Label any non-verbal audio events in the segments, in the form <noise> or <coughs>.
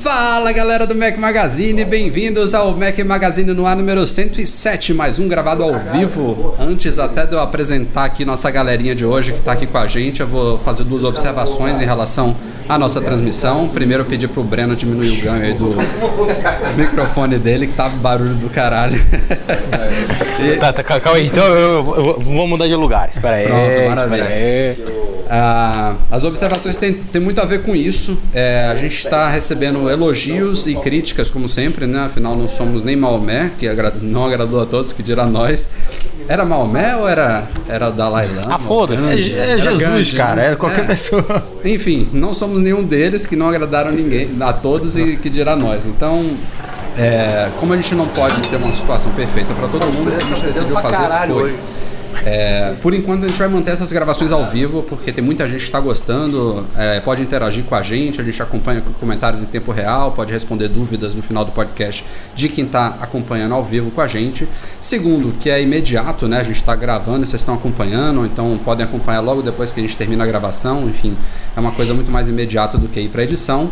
Fala galera do Mac Magazine, bem-vindos ao Mac Magazine no ar número 107, mais um gravado ao vivo. Antes até de eu apresentar aqui nossa galerinha de hoje que está aqui com a gente, eu vou fazer duas observações em relação à nossa transmissão. Primeiro eu pedi pro Breno diminuir o ganho aí do microfone dele, que tá barulho do caralho. e... Tá, tá, calma aí, então eu, eu, vou mudar de lugar, espera aí. Pronto, espera aí. Ah, as observações têm, têm, muito a ver com isso. É, a gente está recebendo elogios e críticas, como sempre, né? Afinal, não somos nem Maomé, que agra não agradou a todos, que dirá nós. Era Maomé ou era, era Dalai Lama? Ah, foda-se. É, é Jesus, Gandhi, cara. Né? É qualquer é. pessoa. Enfim, não somos nenhum deles que não agradaram ninguém, a todos e que dirá nós. Então, é, como a gente não pode ter uma situação perfeita para todo mundo, o que a gente decidiu fazer foi. É, por enquanto a gente vai manter essas gravações ao vivo, porque tem muita gente que está gostando, é, pode interagir com a gente, a gente acompanha com comentários em tempo real, pode responder dúvidas no final do podcast de quem está acompanhando ao vivo com a gente. Segundo, que é imediato, né? A gente está gravando e vocês estão acompanhando, então podem acompanhar logo depois que a gente termina a gravação, enfim, é uma coisa muito mais imediata do que ir para edição.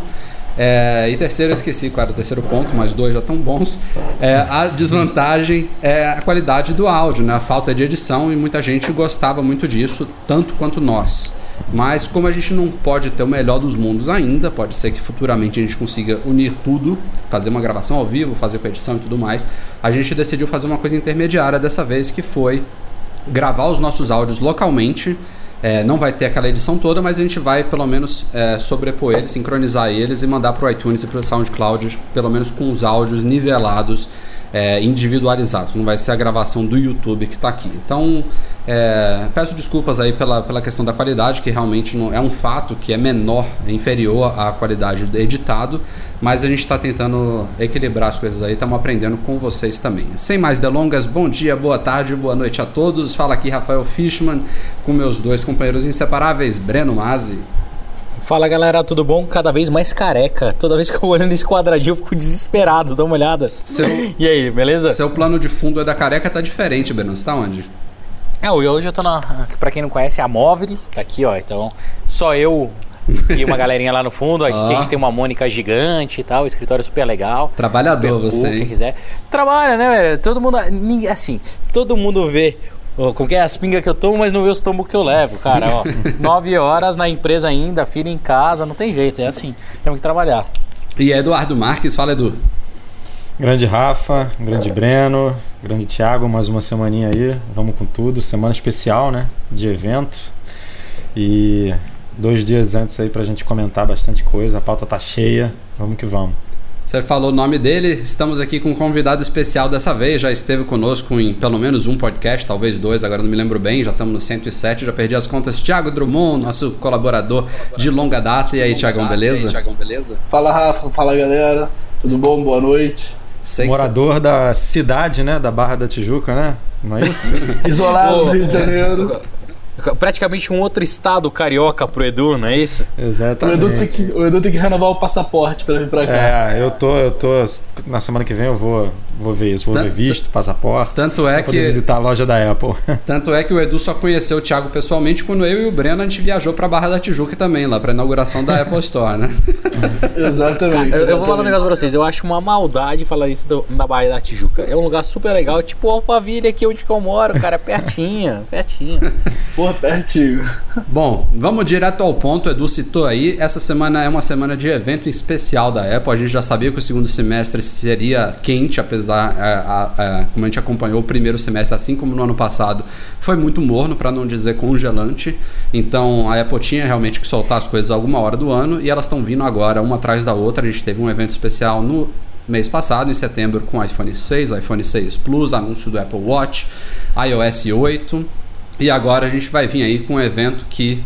É, e terceiro, eu esqueci qual era o terceiro ponto, mas dois já estão bons. É, a desvantagem é a qualidade do áudio, né? a falta de edição, e muita gente gostava muito disso, tanto quanto nós. Mas como a gente não pode ter o melhor dos mundos ainda, pode ser que futuramente a gente consiga unir tudo, fazer uma gravação ao vivo, fazer com edição e tudo mais, a gente decidiu fazer uma coisa intermediária dessa vez, que foi gravar os nossos áudios localmente é, não vai ter aquela edição toda, mas a gente vai pelo menos é, sobrepor eles, sincronizar eles e mandar para o iTunes e para o SoundCloud, pelo menos com os áudios nivelados, é, individualizados. Não vai ser a gravação do YouTube que está aqui. Então, é, peço desculpas aí pela, pela questão da qualidade, que realmente não, é um fato que é menor, é inferior à qualidade do editado, mas a gente está tentando equilibrar as coisas aí, estamos aprendendo com vocês também. Sem mais delongas, bom dia, boa tarde, boa noite a todos. Fala aqui Rafael Fishman com meus dois companheiros inseparáveis, Breno Mazzi. Fala galera, tudo bom? Cada vez mais careca. Toda vez que eu olho nesse quadradinho eu fico desesperado, dá uma olhada. Seu, <laughs> e aí, beleza? Seu plano de fundo é da careca tá diferente, Breno. Você tá onde? É, hoje eu tô na. Pra quem não conhece, é a Móvel, tá aqui, ó. Então, só eu e uma galerinha lá no fundo. Aqui a gente tem uma Mônica gigante e tal, escritório super legal. Trabalhador super você, cool, Quem quiser. Trabalha, né, velho? Todo mundo. Assim, todo mundo vê com que é as pingas que eu tomo, mas não vê os tombos que eu levo, cara. Ó, <laughs> nove horas na empresa ainda, filho em casa, não tem jeito, é assim. Temos que trabalhar. E Eduardo Marques, fala Edu. Grande Rafa, grande Breno, grande Thiago, mais uma semaninha aí, vamos com tudo, semana especial, né, de evento e dois dias antes aí pra gente comentar bastante coisa, a pauta tá cheia, vamos que vamos. Você falou o nome dele, estamos aqui com um convidado especial dessa vez, já esteve conosco em pelo menos um podcast, talvez dois, agora não me lembro bem, já estamos no 107, já perdi as contas. Tiago Drummond, nosso colaborador de longa data. E aí, Tiagão, beleza? beleza? Fala, Rafa, fala galera, tudo bom? Boa noite. Sei Morador da cidade, né? Da Barra da Tijuca, né? Não é isso? <laughs> Isolado no Rio de Janeiro. Praticamente um outro estado carioca pro Edu, não é isso? Exatamente. O Edu tem que, o Edu tem que renovar o passaporte para vir para cá. É, eu tô, eu tô. Na semana que vem eu vou, vou ver isso, vou tanto, ver visto, passaporte. Tanto é que. visitar a loja da Apple. <laughs> Tanto é que o Edu só conheceu o Thiago pessoalmente quando eu e o Breno a gente viajou pra Barra da Tijuca também, lá pra inauguração da Apple Store, né? <laughs> exatamente. Eu, eu, vou falar um negócio pra vocês, eu acho uma maldade falar isso do, da Barra da Tijuca. É um lugar super legal, tipo Alphaville aqui onde eu moro, cara, pertinho, pertinho. <laughs> Pertinho. Bom, vamos direto ao ponto. Edu citou aí. Essa semana é uma semana de evento especial da Apple. A gente já sabia que o segundo semestre seria quente, apesar, é, a, como a gente acompanhou o primeiro semestre, assim como no ano passado, foi muito morno, para não dizer congelante. Então a Apple tinha realmente que soltar as coisas alguma hora do ano e elas estão vindo agora uma atrás da outra. A gente teve um evento especial no mês passado, em setembro, com iPhone 6, iPhone 6 Plus, anúncio do Apple Watch, iOS 8 e agora a gente vai vir aí com um evento que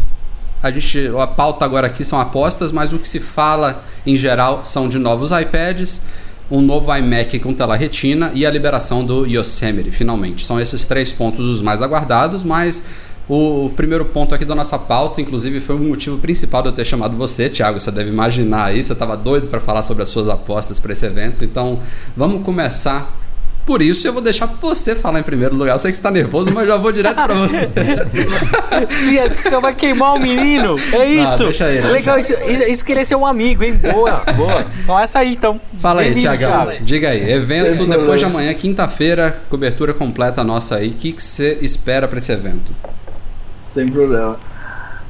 a gente a pauta agora aqui são apostas, mas o que se fala em geral são de novos iPads, um novo iMac com tela retina e a liberação do Yosemite, finalmente. São esses três pontos os mais aguardados, mas o primeiro ponto aqui da nossa pauta, inclusive, foi o motivo principal de eu ter chamado você, Thiago. Você deve imaginar aí, você estava doido para falar sobre as suas apostas para esse evento. Então, vamos começar por isso eu vou deixar você falar em primeiro lugar. Eu sei que você tá nervoso, mas já vou direto pra você. <laughs> Vai queimar o menino. É isso. Não, deixa ele. Legal, isso, isso querer ser um amigo, hein? Boa, boa. Então essa aí, então. Fala aí, Tiagão. Diga aí. Evento depois de amanhã, quinta-feira, cobertura completa nossa aí. O que, que você espera para esse evento? Sem problema.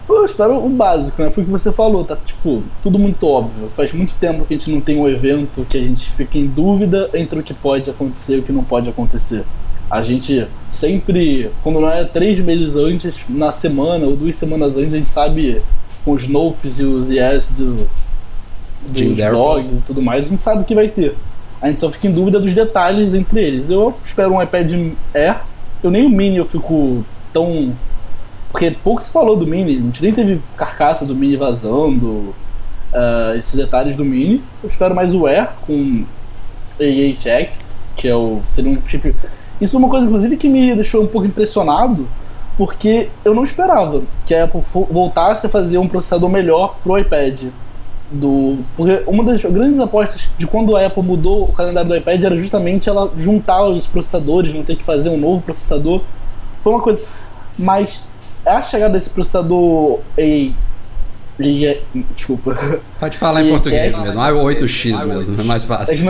Eu espero o básico, né? Foi o que você falou, tá tipo, tudo muito óbvio. Faz muito tempo que a gente não tem um evento que a gente fica em dúvida entre o que pode acontecer e o que não pode acontecer. A gente sempre, quando não é três meses antes, na semana ou duas semanas antes, a gente sabe com os nopes e os yes do, dos dogs e tudo mais, a gente sabe o que vai ter. A gente só fica em dúvida dos detalhes entre eles. Eu espero um iPad Air. Eu nem o Mini eu fico tão porque pouco se falou do Mini, a gente nem teve carcaça do Mini vazando, uh, esses detalhes do Mini. Eu espero mais o Air com A8X, que é o. seria um chip. Isso é uma coisa, inclusive, que me deixou um pouco impressionado, porque eu não esperava que a Apple voltasse a fazer um processador melhor pro iPad. Do, porque uma das grandes apostas de quando a Apple mudou o calendário do iPad era justamente ela juntar os processadores, não ter que fazer um novo processador. Foi uma coisa. Mas a chegada desse processador e, e desculpa. Pode falar em português mesmo, não é o 8X mesmo, é mais fácil.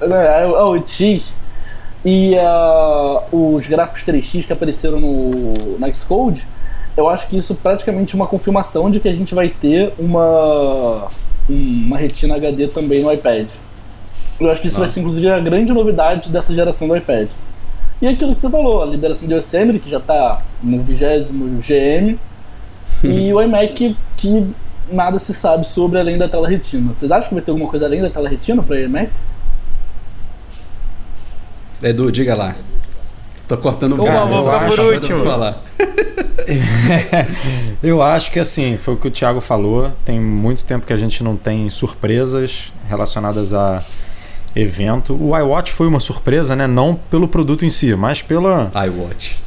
É, é, o 8X e uh, os gráficos 3X que apareceram no, na Xcode, eu acho que isso é praticamente uma confirmação de que a gente vai ter uma, uma retina HD também no iPad. Eu acho que isso vai ser inclusive a grande novidade dessa geração do iPad. E aquilo que você falou, a liberação de Yosemite, que já está no vigésimo GM, <laughs> e o iMac que nada se sabe sobre além da tela retina. Vocês acham que vai ter alguma coisa além da tela retina para o iMac? Edu, diga lá. Tô cortando o cara, vou ficar por último. Falar. <laughs> eu acho que assim, foi o que o Thiago falou. Tem muito tempo que a gente não tem surpresas relacionadas a evento. O iWatch foi uma surpresa, né? Não pelo produto em si, mas pela. iWatch.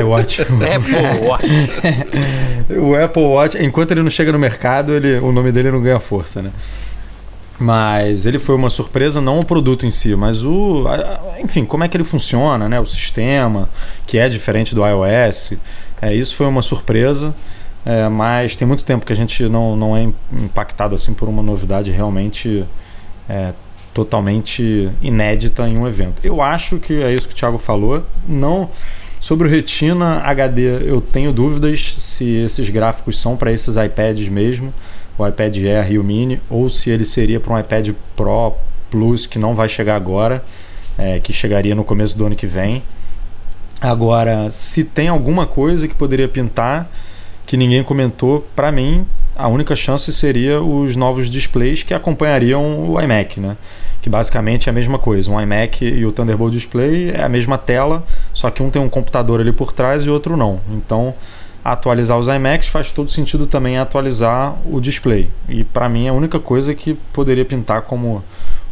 iWatch. <laughs> Apple Watch. <laughs> o Apple Watch, enquanto ele não chega no mercado, ele, o nome dele não ganha força, né? Mas ele foi uma surpresa, não o produto em si, mas o. Enfim, como é que ele funciona, né? O sistema, que é diferente do iOS. É, isso foi uma surpresa. É, mas tem muito tempo que a gente não, não é impactado assim por uma novidade realmente é, totalmente inédita em um evento. Eu acho que é isso que o Thiago falou. Não sobre o Retina HD, eu tenho dúvidas se esses gráficos são para esses iPads mesmo, o iPad Air e o Mini, ou se ele seria para um iPad Pro Plus que não vai chegar agora, é, que chegaria no começo do ano que vem. Agora, se tem alguma coisa que poderia pintar que ninguém comentou, para mim a única chance seria os novos displays que acompanhariam o iMac, né? Que basicamente é a mesma coisa. Um iMac e o Thunderbolt Display é a mesma tela, só que um tem um computador ali por trás e outro não. Então, atualizar os iMacs faz todo sentido também atualizar o display. E para mim é a única coisa que poderia pintar como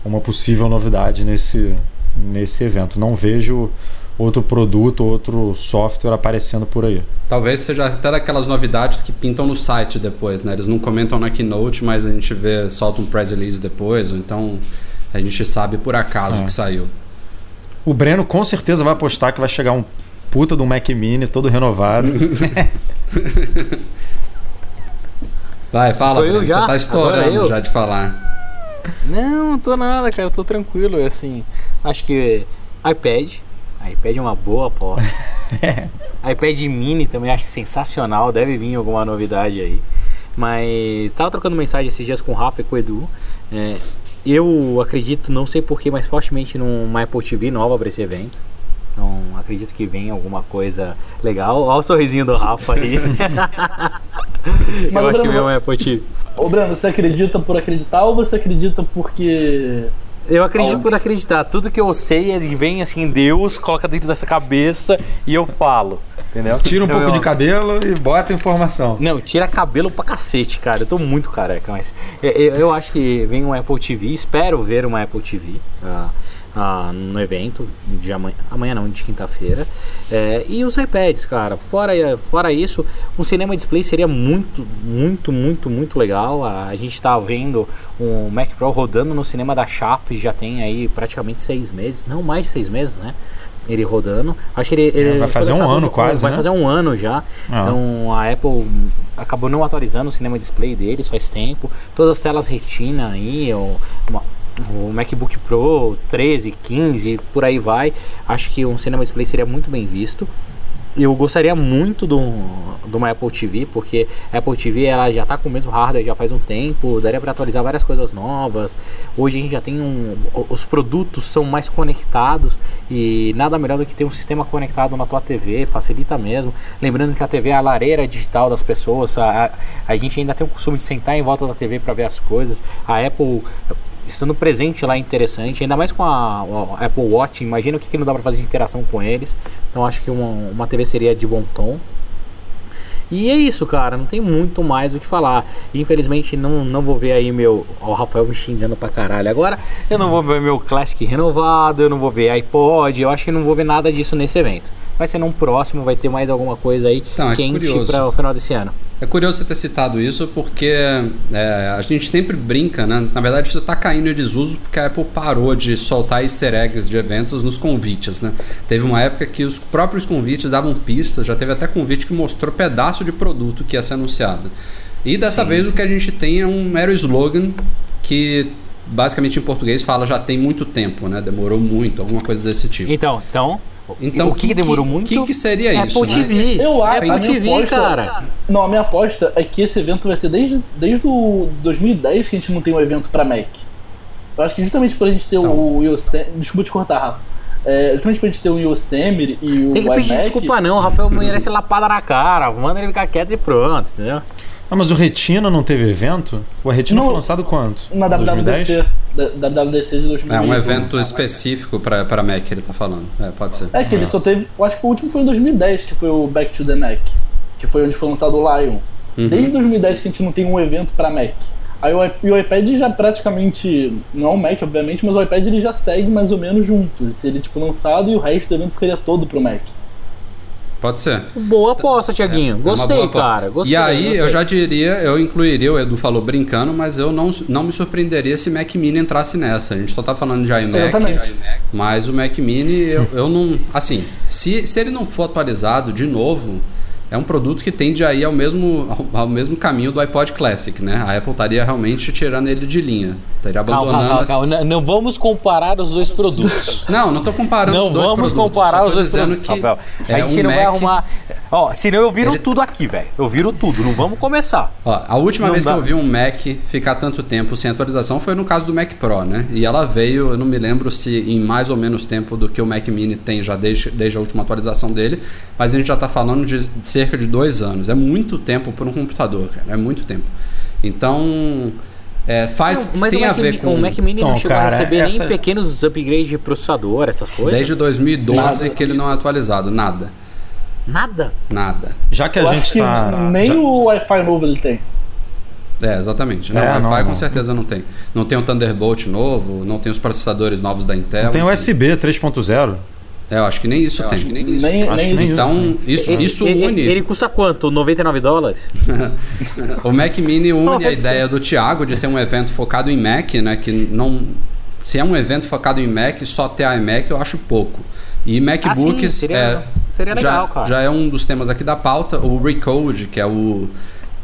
uma possível novidade nesse, nesse evento. Não vejo outro produto, outro software aparecendo por aí. Talvez seja até daquelas novidades que pintam no site depois, né? Eles não comentam na Keynote, mas a gente vê, solta um press release depois, ou então a gente sabe por acaso é. que saiu. O Breno com certeza vai apostar que vai chegar um puta do Mac Mini todo renovado. <laughs> vai, fala, Sou eu já? Você tá estourando já de falar. Não, não tô nada, cara. Eu tô tranquilo. Assim, acho que iPad. iPad é uma boa aposta. <laughs> é. iPad Mini também acho sensacional. Deve vir alguma novidade aí. Mas tava trocando mensagem esses dias com o Rafa e com o Edu. É, eu acredito, não sei porquê, mas fortemente numa Apple TV nova para esse evento. Então, acredito que vem alguma coisa legal. Olha o sorrisinho do Rafa aí. <laughs> eu acho que vem uma Apple TV. Ô, Breno, você acredita por acreditar ou você acredita porque. Eu acredito por acreditar. Tudo que eu sei, ele vem assim, Deus coloca dentro dessa cabeça e eu falo. Entendeu? Tira um <laughs> Eu- pouco de cabelo e bota informação. Não, tira cabelo pra cacete, cara. Eu tô muito careca, mas eu, eu- eu acho que vem um Apple TV, espero ver uma Apple TV ah, ah, no evento de amanhã, amanhã não, de quinta-feira. É, e os iPads, cara. Fora, fora isso, um cinema display seria muito, muito, muito, muito legal. A, a gente tá vendo um Mac Pro rodando no cinema da Sharp, já tem aí praticamente seis meses, não mais de seis meses, né? Ele rodando. Acho que ele, ele É, vai fazer um ano no- quase, Vai né? fazer um ano já. Ah. Então a Apple acabou não atualizando o cinema display deles faz tempo. Todas as telas retina aí, o, uma- o MacBook Pro 13, 15, por aí vai. Acho que um cinema display seria muito bem visto. Eu gostaria muito do, de uma Apple TV, porque a Apple TV ela já está com o mesmo hardware já faz um tempo, daria para atualizar várias coisas novas. Hoje a gente já tem um. Os produtos são mais conectados e nada melhor do que ter um sistema conectado na tua TV, facilita mesmo. Lembrando que a TV é a lareira digital das pessoas, a- a gente ainda tem o costume de sentar em volta da TV para ver as coisas. A Apple estando presente lá é interessante, ainda mais com a, a Apple Watch, imagina o que, que não dá para fazer de interação com eles. Então acho que uma, uma TV seria de bom tom. E é isso, cara, não tem muito mais o que falar. Infelizmente não, não vou ver aí meu. Ó, o Rafael me xingando pra caralho. Agora eu não vou ver meu Classic renovado, eu não vou ver iPod, eu acho que não vou ver nada disso nesse evento. Vai ser num próximo, vai ter mais alguma coisa aí Então, é quente curioso. para o final desse ano. É curioso você ter citado isso porque é, a gente sempre brinca, né? Na verdade, isso está caindo em desuso porque a Apple parou de soltar easter eggs de eventos nos convites, né? Teve uma época que os próprios convites davam pistas, já teve até convite que mostrou pedaço de produto que ia ser anunciado. E dessa vez o que a gente tem é um mero slogan que basicamente em português fala já tem muito tempo, né? Demorou muito, alguma coisa desse tipo. Então, então, Então, o que, que demorou muito? O que, que seria Apple isso? né? TV. Eu acho Apple a minha TV, aposta- cara. Não, a minha aposta é que esse evento vai ser desde, desde o 2010 que a gente não tem um evento pra Mac. Eu acho que justamente por a gente ter Então. o Yosemite. Desculpa te cortar, Rafa. É, justamente por a gente ter o Yosemite e o Tem que pedir desculpa não, o Rafael merece lapada na cara. Manda ele ficar quieto e pronto, entendeu? Ah, mas o Retina não teve evento? O Retina Não. foi lançado quando? Na 2010? WWDC. Da, da WWDC de 2010. É um evento específico para Mac que ele tá falando. É, pode ser. É que ele só teve. Eu acho que o último foi em 2010, que foi o Back to the Mac. Que foi onde foi lançado o Lion. Uhum. Desde 2010 que a gente não tem um evento pra Mac. Aí o, e o iPad já praticamente. Não é o Mac, obviamente, mas o iPad ele já segue mais ou menos junto. Ele seria tipo lançado e o resto do evento ficaria todo pro Mac. Pode ser. Boa aposta, Tiaguinho. É uma Gostei, forma. cara. Gostei. e aí, gostei. eu já diria, eu incluiria, o Edu falou brincando, mas eu não, não me surpreenderia se Mac Mini entrasse nessa. A gente só tá falando de iMac, Exatamente. mas o Mac Mini, eu, eu não. Assim, se, se ele não for atualizado de novo, é um produto que tende a ir ao mesmo, ao, ao mesmo caminho do iPod Classic, né? A Apple estaria realmente tirando ele de linha. Estaria Calma, abandonando. calma, as- calma. Não, não vamos comparar os dois produtos. Não, não tô comparando Não os dois vamos produtos, comparar só os tô dois produtos, que Rafael. A é, gente o não vai Mac- arrumar. Ó, senão eu viro Ele- tudo aqui, velho. Eu viro tudo. Não vamos começar. Ó, a última Não vez dá. que eu vi um Mac ficar tanto tempo sem atualização foi no caso do Mac Pro, né? E ela veio, eu não me lembro se em mais ou menos tempo do que o Mac Mini tem já desde, desde a última atualização dele, mas a gente já está falando de cerca de dois anos. É muito tempo para um computador, cara. É muito tempo. Então, é, faz Não, mas tem o a Mac, ver Mi- com o Mac Mini não Então, chegou a cara, receber essa- nem pequenos upgrades de processador, essas coisas. desde 2012 Nada. que ele não é atualizado, nada, Nada. nada. Já que a eu gente acho que tá. nem já- o Wi-Fi novo ele tem. É, exatamente. Não, É, Wi-Fi não, com não. certeza não tem. Não tem o Thunderbolt novo, não tem os processadores novos da Intel. Não tem. USB 3.0. É, eu acho que nem isso tem. Nem, Acho nem que nem isso. Então, isso, Ele, isso ele- une. ele custa quanto? 99 dólares? <laughs> O Mac Mini une Nossa. a ideia do Thiago de ser um evento focado em Mac, né? Que não. Se é um evento focado em Mac, só ter iMac eu acho pouco. E MacBooks Ah, sim, seria- é, seria legal, já, cara. já é um dos temas aqui da pauta. O Recode, que é o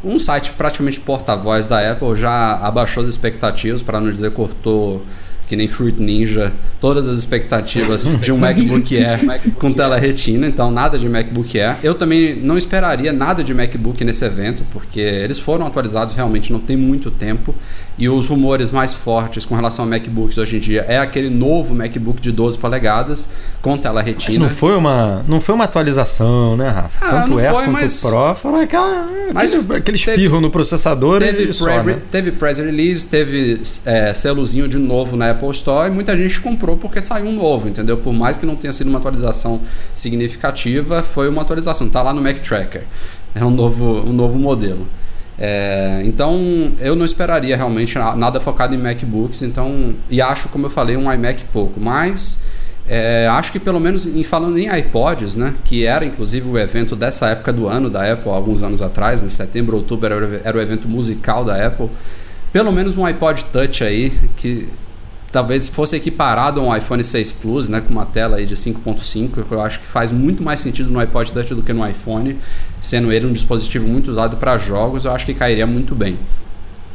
um site praticamente porta-voz da Apple, já abaixou as expectativas, para não dizer cortou que nem Fruit Ninja, todas as expectativas <laughs> de um MacBook <laughs> Air com tela retina, então nada de MacBook Air. Eu também não esperaria nada de MacBook nesse evento, porque eles foram atualizados realmente não tem muito tempo E os rumores mais fortes com relação a MacBooks hoje em dia é aquele novo MacBook de 12 polegadas com tela retina. Mas não foi uma, não foi uma atualização, né, Rafa? Ah, Tanto não Air foi, quanto mas- Pro, foi aquela, Mas aquele, aquele teve- espirro no processador Teve, e só, pre- né? teve press release, teve é, selozinho de novo na Apple Store e muita gente comprou porque saiu um novo, entendeu? Por mais que não tenha sido uma atualização significativa, foi uma atualização. Tá lá no Mac Tracker. É um novo, um novo modelo. É, então eu não esperaria realmente na- nada focado em MacBooks, então e acho, como eu falei, um iMac pouco, mas é, acho que pelo menos em falando em iPods, né, que era inclusive o evento dessa época do ano da Apple, alguns anos atrás, em setembro, outubro era, era o evento musical da Apple, pelo menos um iPod Touch aí que talvez fosse equiparado a um iPhone 6 Plus, né, com uma tela aí de 5.5, eu acho que faz muito mais sentido no iPod Touch do que no iPhone, sendo ele um dispositivo muito usado para jogos, eu acho que cairia muito bem.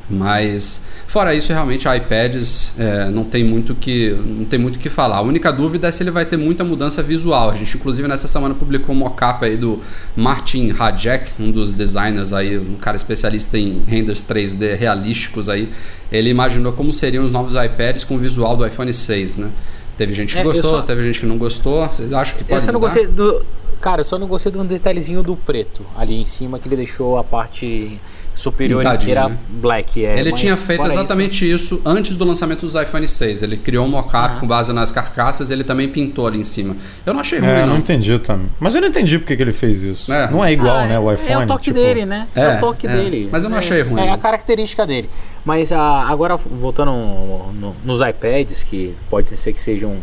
Mas fora isso, realmente iPads é, não tem muito que não tem muito o que falar. A única dúvida é se ele vai ter muita mudança visual. A gente inclusive nessa semana publicou um mockup aí do Martin Hajek, um dos designers aí, um cara especialista em renders 3D realísticos aí. Ele imaginou como seriam os novos iPads com o visual do iPhone 6, né? Teve gente que É, eu gostou, só- teve gente que não gostou. Vocês acham que Eu pode só não mudar? gostei do. Cara, eu só não gostei de um detalhezinho do preto ali em cima que ele deixou a parte superior Pintadinho, inteira né? black. É, Ele tinha feito exatamente isso. antes do lançamento dos iPhone 6. Ele criou um mockup Ah. com base nas carcaças ele também pintou ali em cima. Eu não achei ruim, É, não não. entendi também. Mas eu não entendi porque que ele fez isso. É. Não é isso. igual, Ah, né? O é- iPhone. É o toque tipo, dele, né? É, É, o toque é. dele. Mas eu não É- achei ruim, É a característica dele. Mas ah, agora, voltando no- no- nos iPads, que pode ser que sejam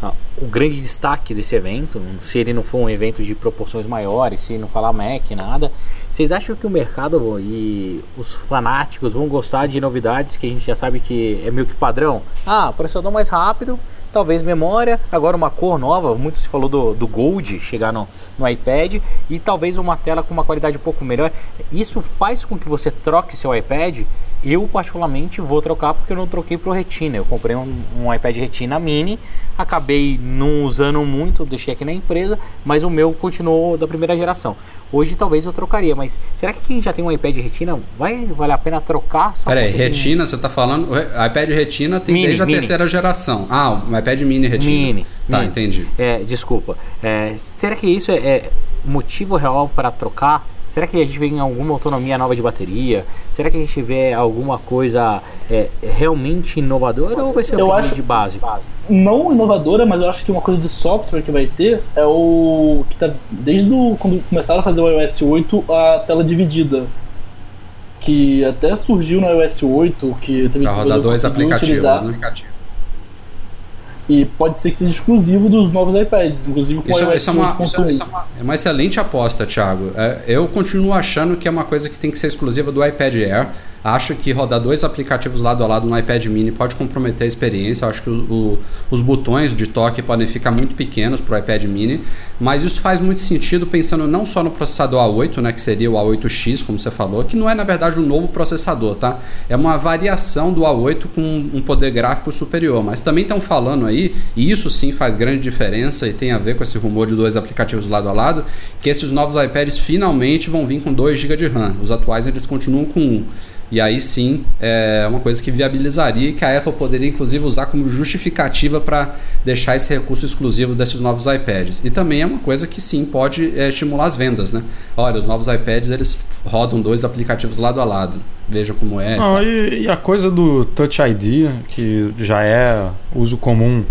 ah, o grande destaque desse evento, se ele não for um evento de proporções maiores, se não falar Mac, nada, vocês acham que o mercado e os fanáticos vão gostar de novidades que a gente já sabe que é meio que padrão? Ah, processador mais rápido, talvez memória, agora uma cor nova, muito se falou do, do Gold chegar no, no iPad e talvez uma tela com uma qualidade um pouco melhor. Isso faz com que você troque seu iPad. Eu, particularmente, vou trocar porque eu não troquei pro Retina. Eu comprei um, um iPad Retina Mini, acabei não usando muito, deixei aqui na empresa, mas o meu continuou da primeira geração. Hoje talvez eu trocaria, mas será que quem já tem um iPad Retina vai valer a pena trocar? Só Peraí, tem- Retina, você tá falando. O iPad Retina tem Mini, desde a mini. terceira geração. Ah, o iPad Mini Retina. Mini. Tá, mini. entendi. É, desculpa. É, será que isso é, é motivo real para trocar? Será que a gente vê em alguma autonomia nova de bateria? Será que a gente vê alguma coisa é, realmente inovadora ou vai ser Eu um acho- de base? não inovadora, mas eu acho que uma coisa de software que vai ter é o que tá desde o, quando começaram a fazer o iOS 8 a tela dividida. Que até surgiu no iOS 8, que também Pra rodar dois aplicativos, né? E pode ser que seja exclusivo dos novos iPads, inclusive com Isso, o iOS isso é, uma, 8.1. isso é uma- é uma excelente aposta, Thiago. É, eu continuo achando que é uma coisa que tem que ser exclusiva do iPad Air. Acho que rodar dois aplicativos lado a lado no iPad mini pode comprometer a experiência. Acho que o- o- os botões de toque podem ficar muito pequenos para o iPad mini. Mas isso faz muito sentido pensando não só no processador A8, né, que seria o A8X, como você falou, que não é na verdade um novo processador, tá? É uma variação do A8 com um poder gráfico superior. Mas também estão falando aí, e isso sim faz grande diferença e tem a ver com esse rumor de dois aplicativos lado a lado, que esses novos iPads finalmente vão vir com 2 GB de RAM. Os atuais eles continuam com 1. E aí sim é uma coisa que viabilizaria e que a Apple poderia inclusive usar como justificativa para deixar esse recurso exclusivo desses novos iPads. E também é uma coisa que sim pode é, estimular as vendas, né? Olha, os novos iPads eles rodam dois aplicativos lado a lado. Veja como é. Não, e, e a coisa do Touch ID, que já é uso comum,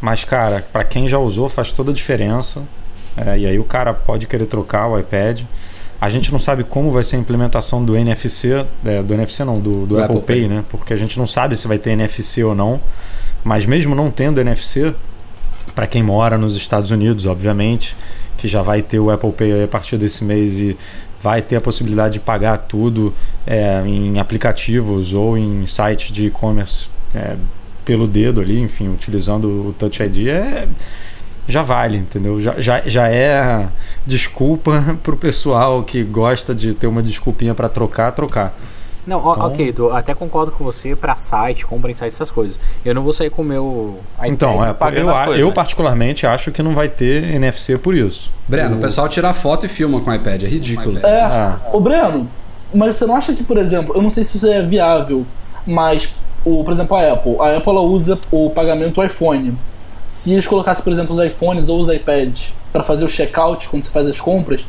mas, cara, para quem já usou faz toda a diferença. É, e aí o cara pode querer trocar o iPad. A gente não sabe como vai ser a implementação do NFC, é, do NFC não, do, do Apple, Apple Pay, Pay. né? Porque a gente não sabe se vai ter NFC ou não. Mas mesmo não tendo NFC, para quem mora nos Estados Unidos, obviamente, que já vai ter o Apple Pay a partir desse mês e vai ter a possibilidade de pagar tudo é, em aplicativos ou em sites de e-commerce é, pelo dedo ali, enfim, utilizando o Touch ID, é, já vale, entendeu? Já, já, já é desculpa <laughs> pro pessoal que gosta de ter uma desculpinha para trocar, trocar. Não, Então- ok, eu até concordo com você pra site, compra em site, essas coisas. Eu não vou sair com o meu iPad Então, é, pagando eu, as coisas. eu né? particularmente acho que não vai ter NFC por isso. Breno, O- o pessoal tira foto e filma com o iPad, é ridículo. É, Ah. ô Breno, mas você não acha que, por exemplo, eu não sei se isso é viável, Mas, o, por exemplo, a Apple. A Apple ela usa o pagamento iPhone. Se eles colocassem, por exemplo, os iPhones ou os iPads para fazer o checkout quando você faz as compras,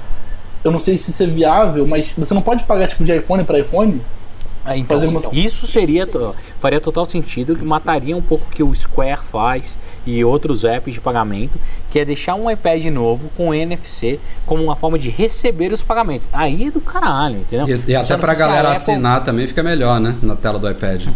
eu não sei se isso é viável, mas você não pode pagar tipo de iPhone para iPhone? É, então, uma... isso seria faria total sentido que mataria um pouco o que o Square faz e outros apps de pagamento, que é deixar um iPad novo com NFC como uma forma de receber os pagamentos. Aí é do caralho, entendeu? E, e até para a galera Apple... assinar também fica melhor, né, na tela do iPad.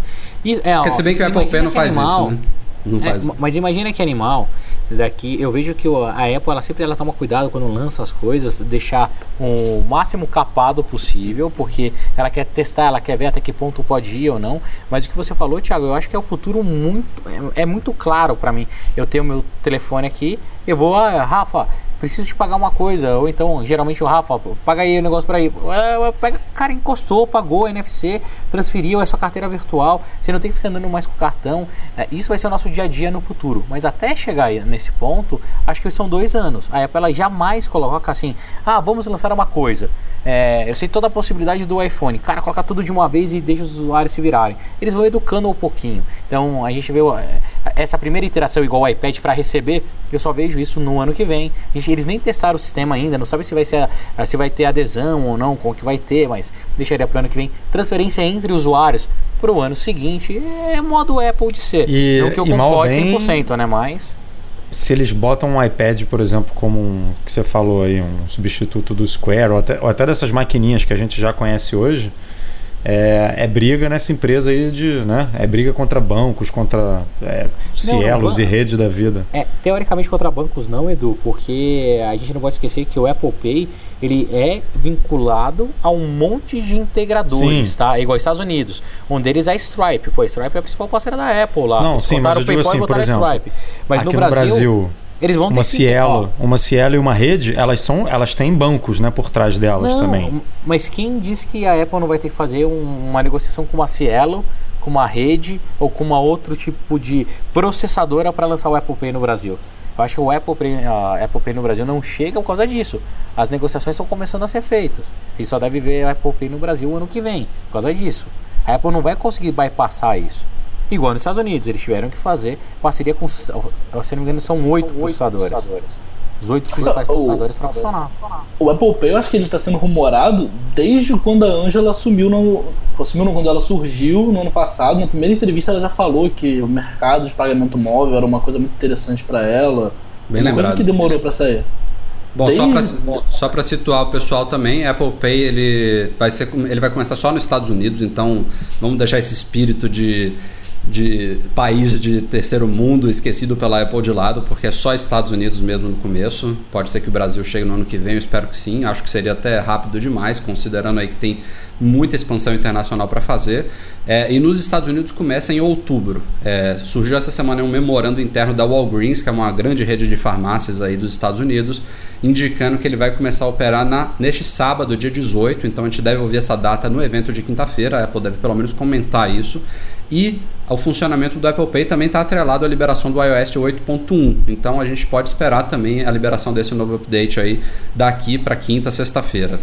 E, é, Porque se bem que o Apple Pay não faz animal, isso, né? Não é, faz. Mas imagina que animal daqui eu vejo que a Apple ela sempre ela toma cuidado quando lança as coisas deixar o máximo capado possível porque ela quer testar ela quer ver até que ponto pode ir ou não mas o que você falou Thiago eu acho que é o futuro muito é, é muito claro para mim eu tenho meu telefone aqui eu vou ah, Rafa preciso te pagar uma coisa. Ou então, geralmente o Rafa, paga aí o negócio para ir. É, pega, cara, encostou, pagou NFC, transferiu, é sua carteira virtual. Você não tem que ficar andando mais com o cartão. É, isso vai ser o nosso dia a dia no futuro. Mas até chegar nesse ponto, acho que são dois anos. A Apple ela jamais coloca assim, ah, vamos lançar uma coisa. É, eu sei toda a possibilidade do iPhone. Cara, coloca tudo de uma vez e deixa os usuários se virarem. Eles vão educando um pouquinho. Então a gente vê é, essa primeira interação igual o iPad para receber, eu só vejo isso no ano que vem. Eles nem testaram o sistema ainda, não sabe se vai ser se vai ter adesão ou não, com o que vai ter, mas deixaria para o ano que vem. Transferência entre usuários para o ano seguinte é modo Apple de ser. E, não que eu concorde bem... 100%, né? Mas se eles botam um iPad, por exemplo, como um, que você falou aí, um substituto do Square, ou até, ou até dessas maquininhas que a gente já conhece hoje, é, é, briga nessa empresa aí de. Né? É briga contra bancos, contra é, cielos não, e redes da vida. É, teoricamente contra bancos não, Edu, porque a gente não pode esquecer que o Apple Pay ele é vinculado a um monte de integradores, sim. tá? É igual Estados Unidos. Um deles é a Stripe. Pô, a Stripe é a principal parceira da Apple lá. Não, sim, mas eu digo assim, por exemplo, Mas no Brasil, no Brasil eles vão uma Cielo, uma Cielo e uma rede, elas são, elas têm bancos, né, por trás delas não, também. Mas quem diz que a Apple não vai ter que fazer um, uma negociação com uma Cielo, com uma rede ou com uma outro tipo de processadora para lançar o Apple Pay no Brasil? Eu acho que o Apple Pay, a Apple Pay no Brasil não chega por causa disso. As negociações estão começando a ser feitas. E só deve ver o Apple Pay no Brasil ano que vem, por causa disso. A Apple não vai conseguir bypassar isso. Igual nos Estados Unidos, eles tiveram que fazer parceria com, se não me engano, são oito processadores. processadores. Os oito principais <laughs> processadores para funcionar. O Apple Pay, eu acho que ele está sendo rumorado desde quando a Angela assumiu, no, assumiu quando ela surgiu no ano passado. Na primeira entrevista ela já falou que o mercado de pagamento móvel era uma coisa muito interessante para ela. Bem uma lembrado. que demorou para sair. Bom, só para situar o pessoal também, Apple Pay ele vai, ser, ele vai começar só nos Estados Unidos, então vamos deixar esse espírito de de país de terceiro mundo esquecido pela Apple de lado, porque é só Estados Unidos mesmo no começo. Pode ser que o Brasil chegue no ano que vem, eu espero que sim. Acho que seria até rápido demais, considerando aí que tem muita expansão internacional para fazer. É, e nos Estados Unidos começa em outubro. É, surgiu essa semana um memorando interno da Walgreens, que é uma grande rede de farmácias aí dos Estados Unidos, indicando que ele vai começar a operar na, neste sábado, dia 18. Então a gente deve ouvir essa data no evento de quinta-feira. A Apple deve pelo menos comentar isso. E o funcionamento do Apple Pay também está atrelado à liberação do iOS 8.1. Então a gente pode esperar também a liberação desse novo update aí daqui para quinta, sexta-feira.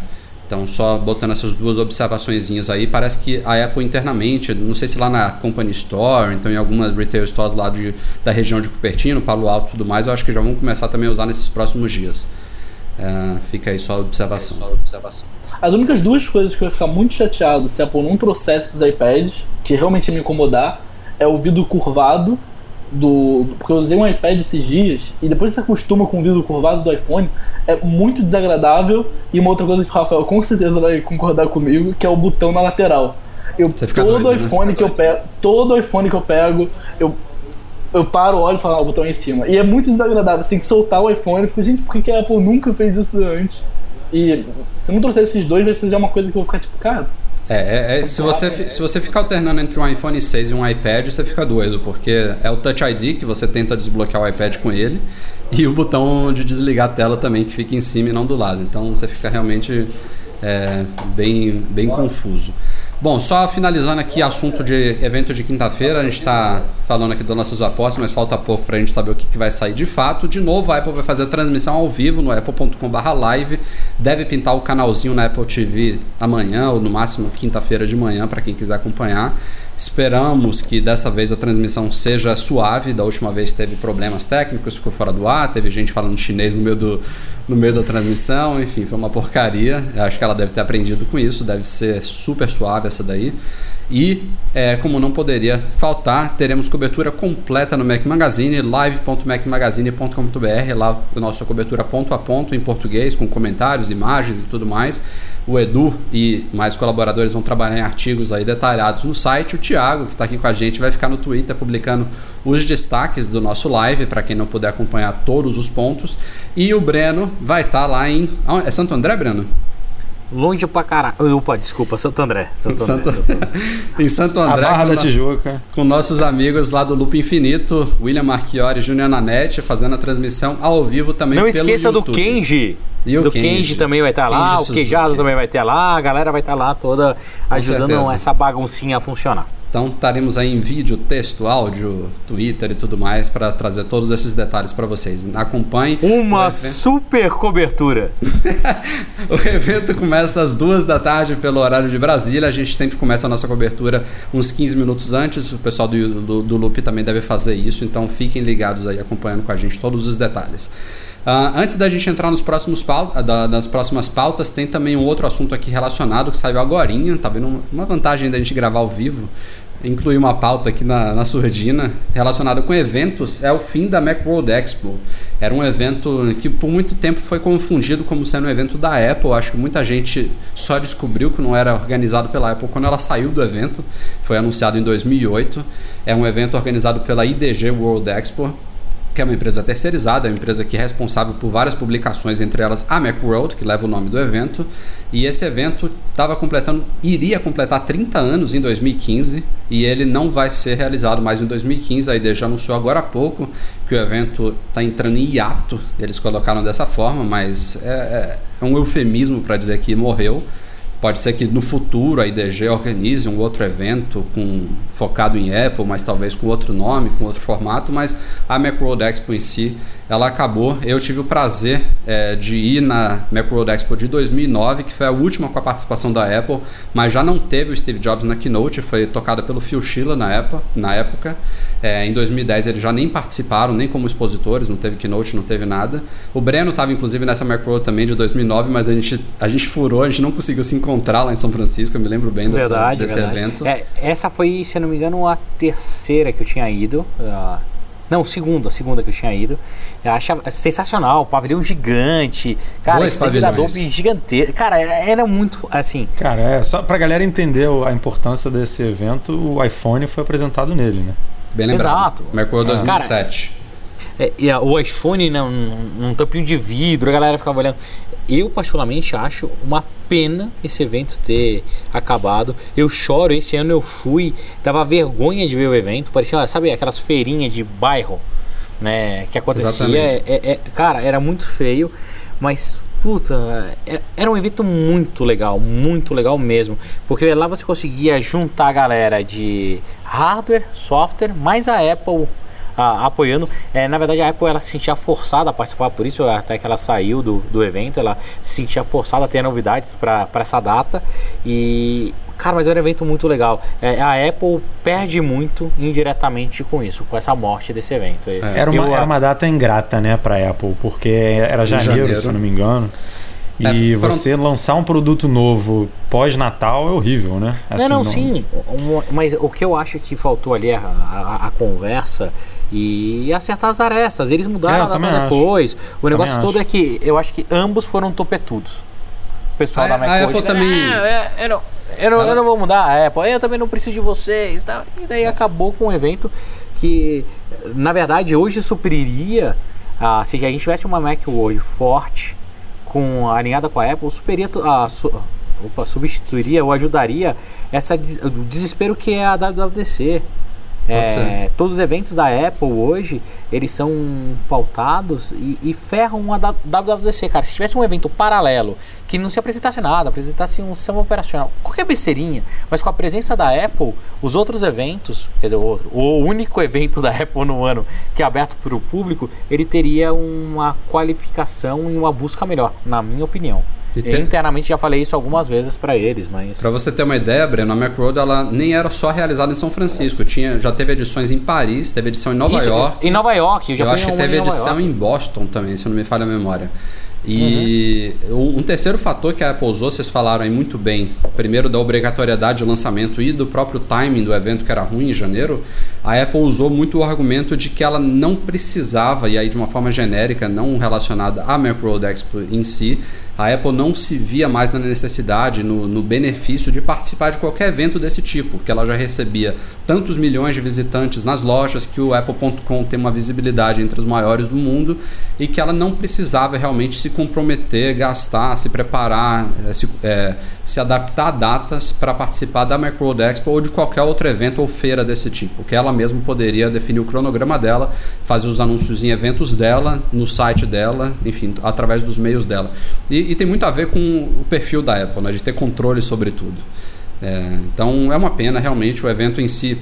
Então, só botando essas duas observações aí, parece que a Apple internamente, não sei se lá na Company Store, então em algumas retail stores lá de, da região de Cupertino, Palo Alto e tudo mais, eu acho que já vão começar também a usar nesses próximos dias. É, fica aí só a observação. As únicas duas coisas que eu ia ficar muito chateado se a Apple não trouxesse para os iPads, que realmente ia me incomodar, é o vidro curvado do. Porque eu usei um iPad esses dias e depois você acostuma com o vidro curvado do iPhone, é muito desagradável. E uma outra coisa que o Rafael com certeza vai concordar comigo, que é o botão na lateral. Eu, todo doido, né? iPhone né? que eu pego, todo iPhone que eu pego, eu, eu paro, olho e falo, ah, o botão é em cima. E é muito desagradável, você tem que soltar o iPhone e fica, gente, por que a Apple nunca fez isso antes? E se não trouxer esses dois, vai ser uma coisa que eu vou ficar tipo, cara, é, é, é se, você, se você ficar alternando entre um iPhone 6 e um iPad, você fica doido, porque é o Touch ID que você tenta desbloquear o iPad com ele <laughs> e o botão de desligar a tela também que fica em cima e não do lado. Então você fica realmente é, bem, bem confuso. Bom, só finalizando aqui assunto de evento de quinta-feira, a gente está falando aqui das nossas apostas, mas falta pouco para a gente saber o que, que, vai sair de fato. De novo, a Apple vai fazer a transmissão ao vivo no apple.com/live. Deve pintar o canalzinho na Apple TV amanhã ou no máximo quinta-feira de manhã para quem quiser acompanhar. Esperamos que dessa vez a transmissão seja suave. Da última vez teve problemas técnicos, ficou fora do ar, teve gente falando chinês no meio, do, no meio da transmissão, enfim, foi uma porcaria. Acho que ela deve ter aprendido com isso, deve ser super suave essa daí. E, é, como não poderia faltar, teremos cobertura completa no Mac Magazine, live.macmagazine.com.br, lá a nossa cobertura ponto a ponto em português, com comentários, imagens e tudo mais. O Edu e mais colaboradores vão trabalhar em artigos aí detalhados no site. O Thiago, que está aqui com a gente, vai ficar no Twitter publicando os destaques do nosso live, para quem não puder acompanhar todos os pontos. E o Breno vai estar tá lá em. É Santo André, Breno? Longe pra caralho. Opa, desculpa, Santo André. Santo André. Santo... <laughs> em Santo André. A Barra da Tijuca. Com nossos amigos lá do Loop Infinito, William Marchiori e Júnior Nanete, fazendo a transmissão ao vivo também Não esqueça YouTube. do Kenji. E o do Kenji, Kenji também vai estar tá lá, o Queijado também vai estar lá, a galera vai estar tá lá toda Com ajudando certeza. essa baguncinha a funcionar. Então estaremos aí em vídeo, texto, áudio, Twitter e tudo mais para trazer todos esses detalhes para vocês. Acompanhe. Uma super cobertura. <laughs> o evento começa às duas da tarde pelo horário de Brasília. A gente sempre começa a nossa cobertura uns 15 minutos antes. O pessoal do, do, do Loop também deve fazer isso. Então fiquem ligados aí acompanhando com a gente todos os detalhes. Uh, antes da gente entrar nos próximos pauta, da, nas próximas pautas, tem também um outro assunto aqui relacionado que saiu agora. Tá vendo uma vantagem da gente gravar ao vivo incluir uma pauta aqui na, na surdina relacionada com eventos, é o fim da Macworld Expo. Era um evento que por muito tempo foi confundido como sendo um evento da Apple. Acho que muita gente só descobriu que não era organizado pela Apple quando ela saiu do evento. Foi anunciado em 2008. É um evento organizado pela IDG World Expo que é uma empresa terceirizada, é uma empresa que é responsável por várias publicações, entre elas a Macworld, que leva o nome do evento. E esse evento estava completando, iria completar 30 anos em 2015 e ele não vai ser realizado mais em 2015. A ID já anunciou agora há pouco que o evento está entrando em hiato. Eles colocaram dessa forma, mas é, é, é um eufemismo para dizer que morreu. Pode ser que no futuro a IDG organize um outro evento com, focado em Apple, mas talvez com outro nome, com outro formato, mas a Macworld Expo em si ela acabou. Eu tive o prazer é, de ir na Macworld Expo de 2009, que foi a última com a participação da Apple, mas já não teve o Steve Jobs na keynote, foi tocada pelo Phil Schiller na época. Na época. É, em 2010 eles já nem participaram, nem como expositores, não teve keynote, não teve nada. O Breno estava inclusive nessa Macworld também de 2009, mas a gente, a gente furou, a gente não conseguiu se encontrar lá em São Francisco, eu me lembro bem dessa, verdade, desse verdade. evento. É, essa foi, se não me engano, a terceira que eu tinha ido. Uh, não, segunda, segunda que eu tinha ido. Eu achava sensacional, pavilhão gigante. Cara, Dois pavilhões. gigantesco. Cara, era muito assim. Cara, é, só pra galera entender a importância desse evento, o iPhone foi apresentado nele, né? Bem lembrado. Exato. Mercúrio 2007. Cara, é, e o iPhone, né, um, um tampinho de vidro, a galera ficava olhando. Eu, particularmente, acho uma pena esse evento ter acabado. Eu choro, esse ano eu fui, dava vergonha de ver o evento. Parecia, sabe, aquelas feirinhas de bairro né, que acontecia. É, é, é, cara, era muito feio, mas puta, é, era um evento muito legal, muito legal mesmo, porque lá você conseguia juntar a galera de hardware, software, mais a Apple a, apoiando. É, na verdade, a Apple ela se sentia forçada a participar, por isso até que ela saiu do, do evento, ela se sentia forçada a ter novidades para essa data. E, cara, mas era um evento muito legal. É, a Apple perde muito indiretamente com isso, com essa morte desse evento. É. Era, uma, Eu, era uma data ingrata, né, para Apple, porque era janeiro, janeiro, se eu não me engano. E é, foram... você lançar um produto novo pós-Natal é horrível, né? Assim, não, não, não, sim. Mas o que eu acho que faltou ali a, a, a conversa e acertar as arestas. Eles mudaram é, a data depois. O negócio todo é que eu acho que ambos foram topetudos. O pessoal a, da McCoy. A Apple também. É, eu, não, eu, não, eu não vou mudar a Apple. Eu também não preciso de vocês. Tá? E daí acabou com um evento que, na verdade, hoje supriria. Ah, se a gente tivesse uma Mac hoje forte, com alinhada com a Apple, superia a, su, opa, substituiria ou ajudaria essa, o desespero que é a WWDC. É, todos os eventos da Apple hoje, eles são pautados e, e, ferram a WWDC, cara. Se tivesse um evento paralelo, que não se apresentasse nada, apresentasse um sistema operacional, qualquer besteirinha, mas com a presença da Apple, os outros eventos, quer dizer, o, o único evento da Apple no ano que é aberto para o público, ele teria uma qualificação e uma busca melhor, na minha opinião. Tem... Internamente já falei isso algumas vezes para eles, mas. Para você ter uma ideia, Breno, a Macroad ela nem era só realizada em São Francisco. Tinha, já teve edições em Paris, teve edição em Nova isso, York. Em Nova York, já eu acho que teve em edição em Boston também, se não me falha a memória. E uhum. um terceiro fator que a Apple usou, vocês falaram aí muito bem, primeiro da obrigatoriedade de lançamento e do próprio timing do evento que era ruim em janeiro, a Apple usou muito o argumento de que ela não precisava, e aí de uma forma genérica, não relacionada à Macworld Expo em si, a Apple não se via mais na necessidade, no, no, benefício de participar de qualquer evento desse tipo, que ela já recebia tantos milhões de visitantes nas lojas, que o Apple.com tem uma visibilidade entre os maiores do mundo e que ela não precisava realmente se comprometer, gastar, se preparar, eh, se, é, se adaptar a datas para participar da Macworld Expo ou de qualquer outro evento ou feira desse tipo, que ela mesma poderia definir o cronograma dela, fazer os anúncios em eventos dela, no site dela, enfim, através dos meios dela. E e, tem muito a ver com o perfil da Apple, né, de ter controle sobre tudo. É, então é uma pena realmente o evento em si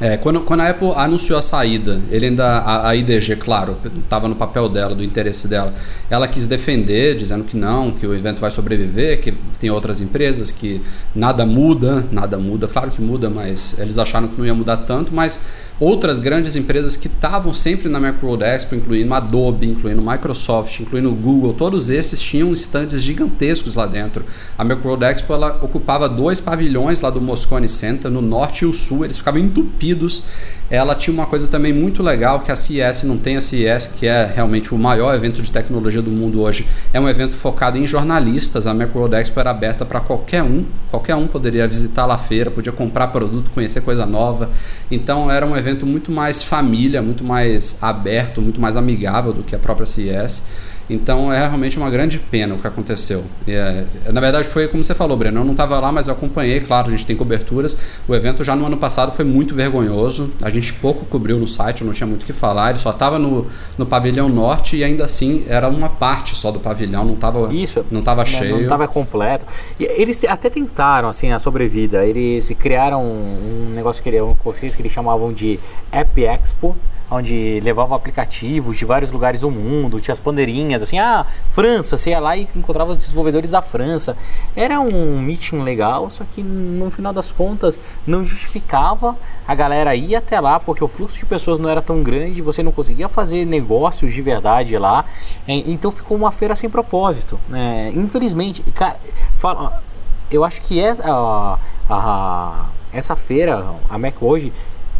é, quando, quando a Apple anunciou a saída, ele ainda a, a IDG, claro, estava no papel dela, do interesse dela. Ela quis defender, dizendo que não, que o evento vai sobreviver, que tem outras empresas, que nada muda, nada muda, claro que muda, mas eles acharam que não ia mudar tanto, mas outras grandes empresas que estavam sempre na Macworld Expo, incluindo Adobe, incluindo Microsoft, incluindo Google, todos esses tinham estandes gigantescos lá dentro. A Macworld Expo ela ocupava dois pavilhões lá do Moscone Center, no norte e o sul, eles ficavam entupidos ela tinha uma coisa também muito legal que a CES não tem, a CES que é realmente o maior evento de tecnologia do mundo hoje, é um evento focado em jornalistas, a Macworld Expo era aberta para qualquer um, qualquer um poderia visitar a feira, podia comprar produto, conhecer coisa nova, então era um evento muito mais família, muito mais aberto, muito mais amigável do que a própria CES. Então é realmente uma grande pena o que aconteceu. É, na verdade, foi como você falou, Breno. Eu não estava lá, mas eu acompanhei. Claro, a gente tem coberturas. O evento já no ano passado foi muito vergonhoso. A gente pouco cobriu no site, não tinha muito o que falar. Ele só estava no, no pavilhão norte e ainda assim era uma parte só do pavilhão, não estava Isso, não estava cheio. Não estava completo. E eles até tentaram assim a sobrevida. Eles criaram um negócio que, um conceito que eles chamavam de App Expo onde levava aplicativos de vários lugares do mundo, tinha as bandeirinhas, assim, ah, França, você ia lá e encontrava os desenvolvedores da França. Era um meeting legal, só que no final das contas não justificava a galera ir até lá, porque o fluxo de pessoas não era tão grande, você não conseguia fazer negócios de verdade lá, então ficou uma feira sem propósito. Né? Infelizmente, cara, fala, eu acho que essa, a, a, essa feira, a Mac hoje,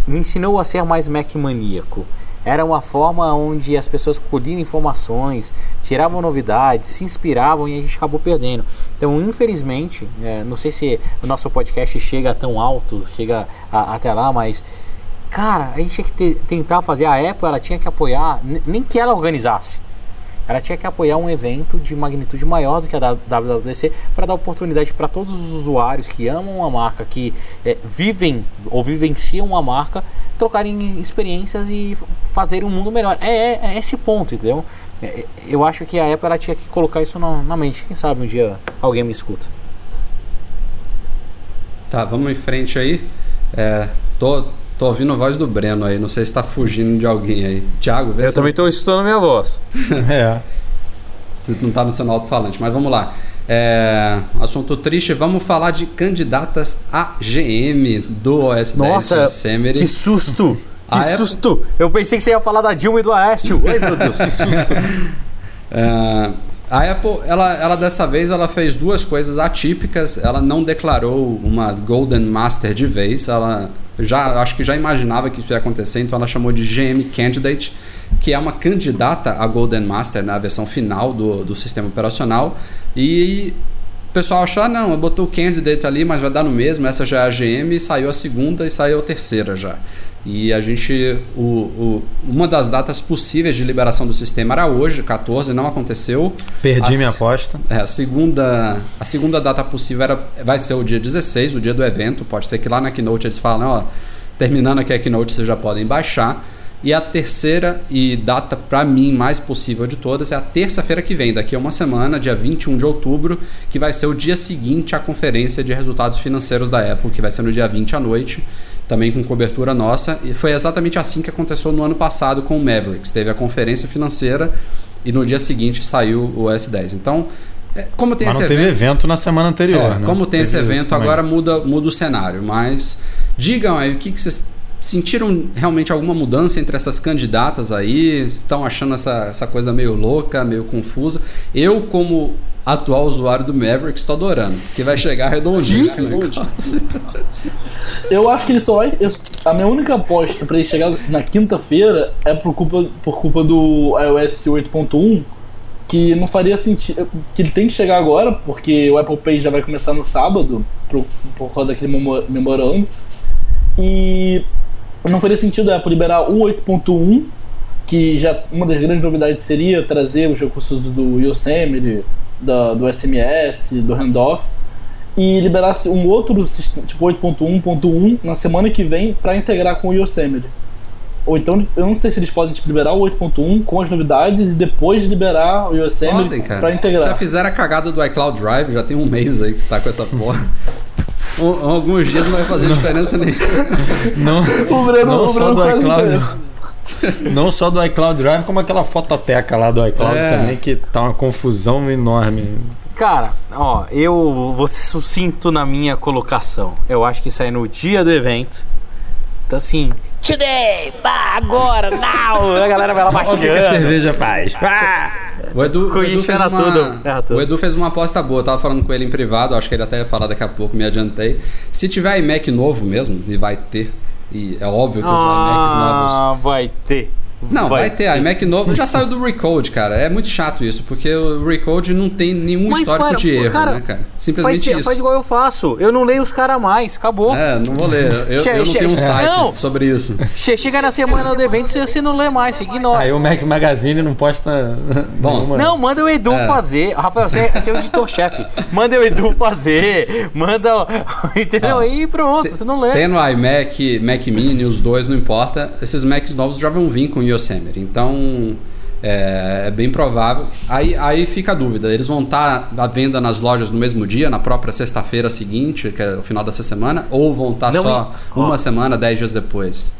me ensinou a ser mais Mac maníaco. Era uma forma onde as pessoas colhiam informações, tiravam novidades, se inspiravam e a gente acabou perdendo. Então, infelizmente, é, não sei se o nosso podcast chega tão alto, chega a, até lá, mas cara, a gente tinha que tentar fazer. A Apple ela tinha que apoiar, nem que ela organizasse, ela tinha que apoiar um evento de magnitude maior do que a WWDC para dar oportunidade para todos os usuários que amam a marca, que é, vivem ou vivenciam a marca, trocarem experiências e fazerem um mundo melhor. É, é, é esse ponto, entendeu? É, é, eu acho que a Apple ela tinha que colocar isso na, na mente. Quem sabe um dia alguém me escuta. Tá, vamos em frente aí. É, tô, Tô ouvindo a voz do Breno aí, não sei se tá fugindo de alguém aí. Tiago, vê Eu se também tô escutando minha voz. <laughs> é. Você não tá no seu alto-falante, mas vamos lá. É, assunto triste, vamos falar de candidatas a GM do OS 10 Nossa, que susto! <laughs> Que a susto! Apple... Eu pensei que você ia falar da Dilma e do Aécio. Ai meu Deus, que susto! <laughs> É, a Apple, ela, ela dessa vez ela fez duas coisas atípicas. Ela não declarou uma Golden Master de vez. Ela já acho que já imaginava que isso ia acontecer, então ela chamou de GM Candidate, que é uma candidata a Golden Master na versão final do, do sistema operacional. E o pessoal achou, ah, não, botou o Candidate ali, mas vai dar no mesmo. Essa já é a GM, e saiu a segunda e saiu a terceira já. E a gente, o, o, uma das datas possíveis de liberação do sistema era hoje, 14, não aconteceu. Perdi a, minha aposta. É, a, segunda, a segunda data possível era, vai ser o dia 16, o dia do evento. Pode ser que lá na Keynote eles falem, ó, terminando aqui a Keynote vocês já podem baixar. E a terceira e data para mim mais possível de todas é a terça-feira que vem, daqui a uma semana, dia 21 de outubro, que vai ser o dia seguinte à conferência de resultados financeiros da Apple, que vai ser no dia 20 à noite também com cobertura nossa. E foi exatamente assim que aconteceu no ano passado com o Mavericks. Teve a conferência financeira e no dia seguinte saiu o S10. Então, É, como tem Mas esse não teve evento, evento na semana anterior, é, né? como tem Teve esse evento, agora muda, muda o cenário. Mas digam aí o que, que vocês sentiram realmente alguma mudança entre essas candidatas aí? Estão achando essa, essa coisa meio louca, meio confusa? Eu, como atual usuário do Maverick, estou adorando, porque vai chegar redondinho negócio. Eu acho que ele só vai. eu- a minha única aposta pra ele chegar na quinta-feira é por culpa, por culpa do iOS 8.1, que não faria sentido. Que ele tem que chegar agora, porque o Apple Pay já vai começar no sábado, por, por causa daquele memo- memorando. E não faria sentido a Apple liberar o 8.1, que já uma das grandes novidades seria trazer os recursos do Yosemite, da, do SMS, do handoff e liberasse um outro sistema, tipo 8.1.1 na semana que vem para integrar com o Yosemite. Ou então, eu não sei se eles podem tipo, liberar o 8.1 com as novidades e depois liberar o Yosemite para integrar. Já fizeram a cagada do iCloud Drive, já tem um mês aí que tá com essa porra. Um- <laughs> alguns dias não vai fazer diferença nenhuma. Não, O Breno- não o só Breno do quase iCloud. <laughs> Não só do iCloud Drive, como aquela fototeca lá do iCloud É. também, que tá uma confusão enorme. Cara, ó, eu vou ser sucinto na minha colocação. Eu acho que sai no dia do evento. Então assim, today, pá, agora, now! <laughs> A galera vai lá Olha o que que a baixando. cerveja faz. Ah! O Edu, o Edu fez uma, tudo. o Edu fez uma aposta boa, eu tava falando com ele em privado, acho que ele até ia falar daqui a pouco, me adiantei. Se tiver iMac novo mesmo, e vai ter, e é óbvio que os iMacs novos Ah, vai ter. Não, vai, ter iMac novo. Já saiu do Recode, cara. É muito chato isso, porque o Recode não tem nenhum Mas, histórico para, de erro, cara, né, cara? Faz, Simplesmente isso. faz igual eu faço. Eu não leio os caras mais. Acabou. É, não vou ler. Eu, Che- eu não che- tenho um site não. sobre isso. Che- Chega na semana do evento e você não lê mais, você ignora. Aí o Mac Magazine não posta. Bom, nenhuma- Não, manda o Edu É. fazer. Rafael, você é, você é o editor-chefe. Manda o Edu fazer. Manda. o- <laughs> Entendeu? Aí pronto, você não lê. Tem no iMac, Mac Mini, os dois, não importa. Esses Macs novos já vão vir com Yosemite. Então, é, é bem provável. Aí, aí fica a dúvida. Eles vão estar à venda nas lojas no mesmo dia, na própria sexta-feira seguinte, que é o final dessa semana, ou vão estar Não, só uma semana, dez dias depois?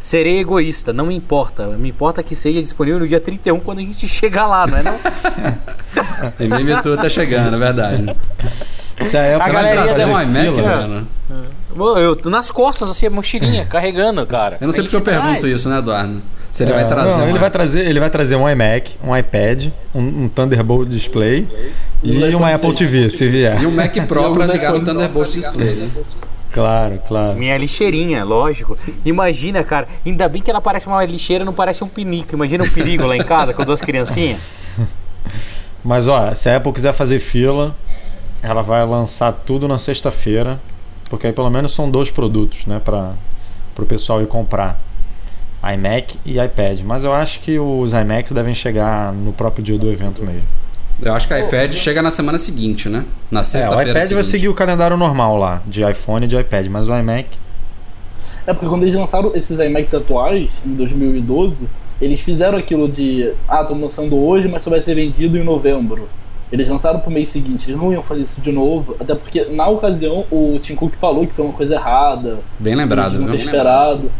Serei egoísta, não me importa. Me importa que seja disponível no dia 31 quando a gente chegar lá, não é não? <laughs> E meme tu tá chegando, é verdade. Se a Apple Você vai galerinha trazer um iMac, fila, mano? Eu tô nas costas, assim, a mochilinha, carregando, cara. Eu não sei A porque eu pergunto isso, né, Eduardo? Se ele É, vai trazer não, um ele vai trazer, ele vai trazer um iMac, um iPad, um, um Thunderbolt display e um uma Apple 6. TV, se vier. E um Mac Pro uso ligar no Thunderbolt Display, né? Claro, claro. Minha lixeirinha, lógico. Imagina, cara, ainda bem que ela parece uma lixeira, não parece um pinico. Imagina um perigo lá em casa com duas criancinhas. <laughs> Mas ó, se a Apple quiser fazer fila, ela vai lançar tudo na sexta-feira, porque aí pelo menos são dois produtos, né, para o pessoal ir comprar. iMac e iPad. Mas eu acho que os iMacs devem chegar no próprio dia do evento mesmo. Eu acho que o iPad chega na semana seguinte, né? Na É, o sexta-feira iPad vai seguinte. seguir o calendário normal lá, de iPhone e de iPad, mas o iMac É porque quando eles lançaram esses iMacs atuais, em 2012, eles fizeram aquilo de, ah, tô lançando hoje, mas só vai ser vendido em novembro. Eles lançaram pro mês seguinte, eles não iam fazer isso de novo, até porque na ocasião o Tim Cook falou que foi uma coisa errada, Bem lembrado, eles não ter esperado.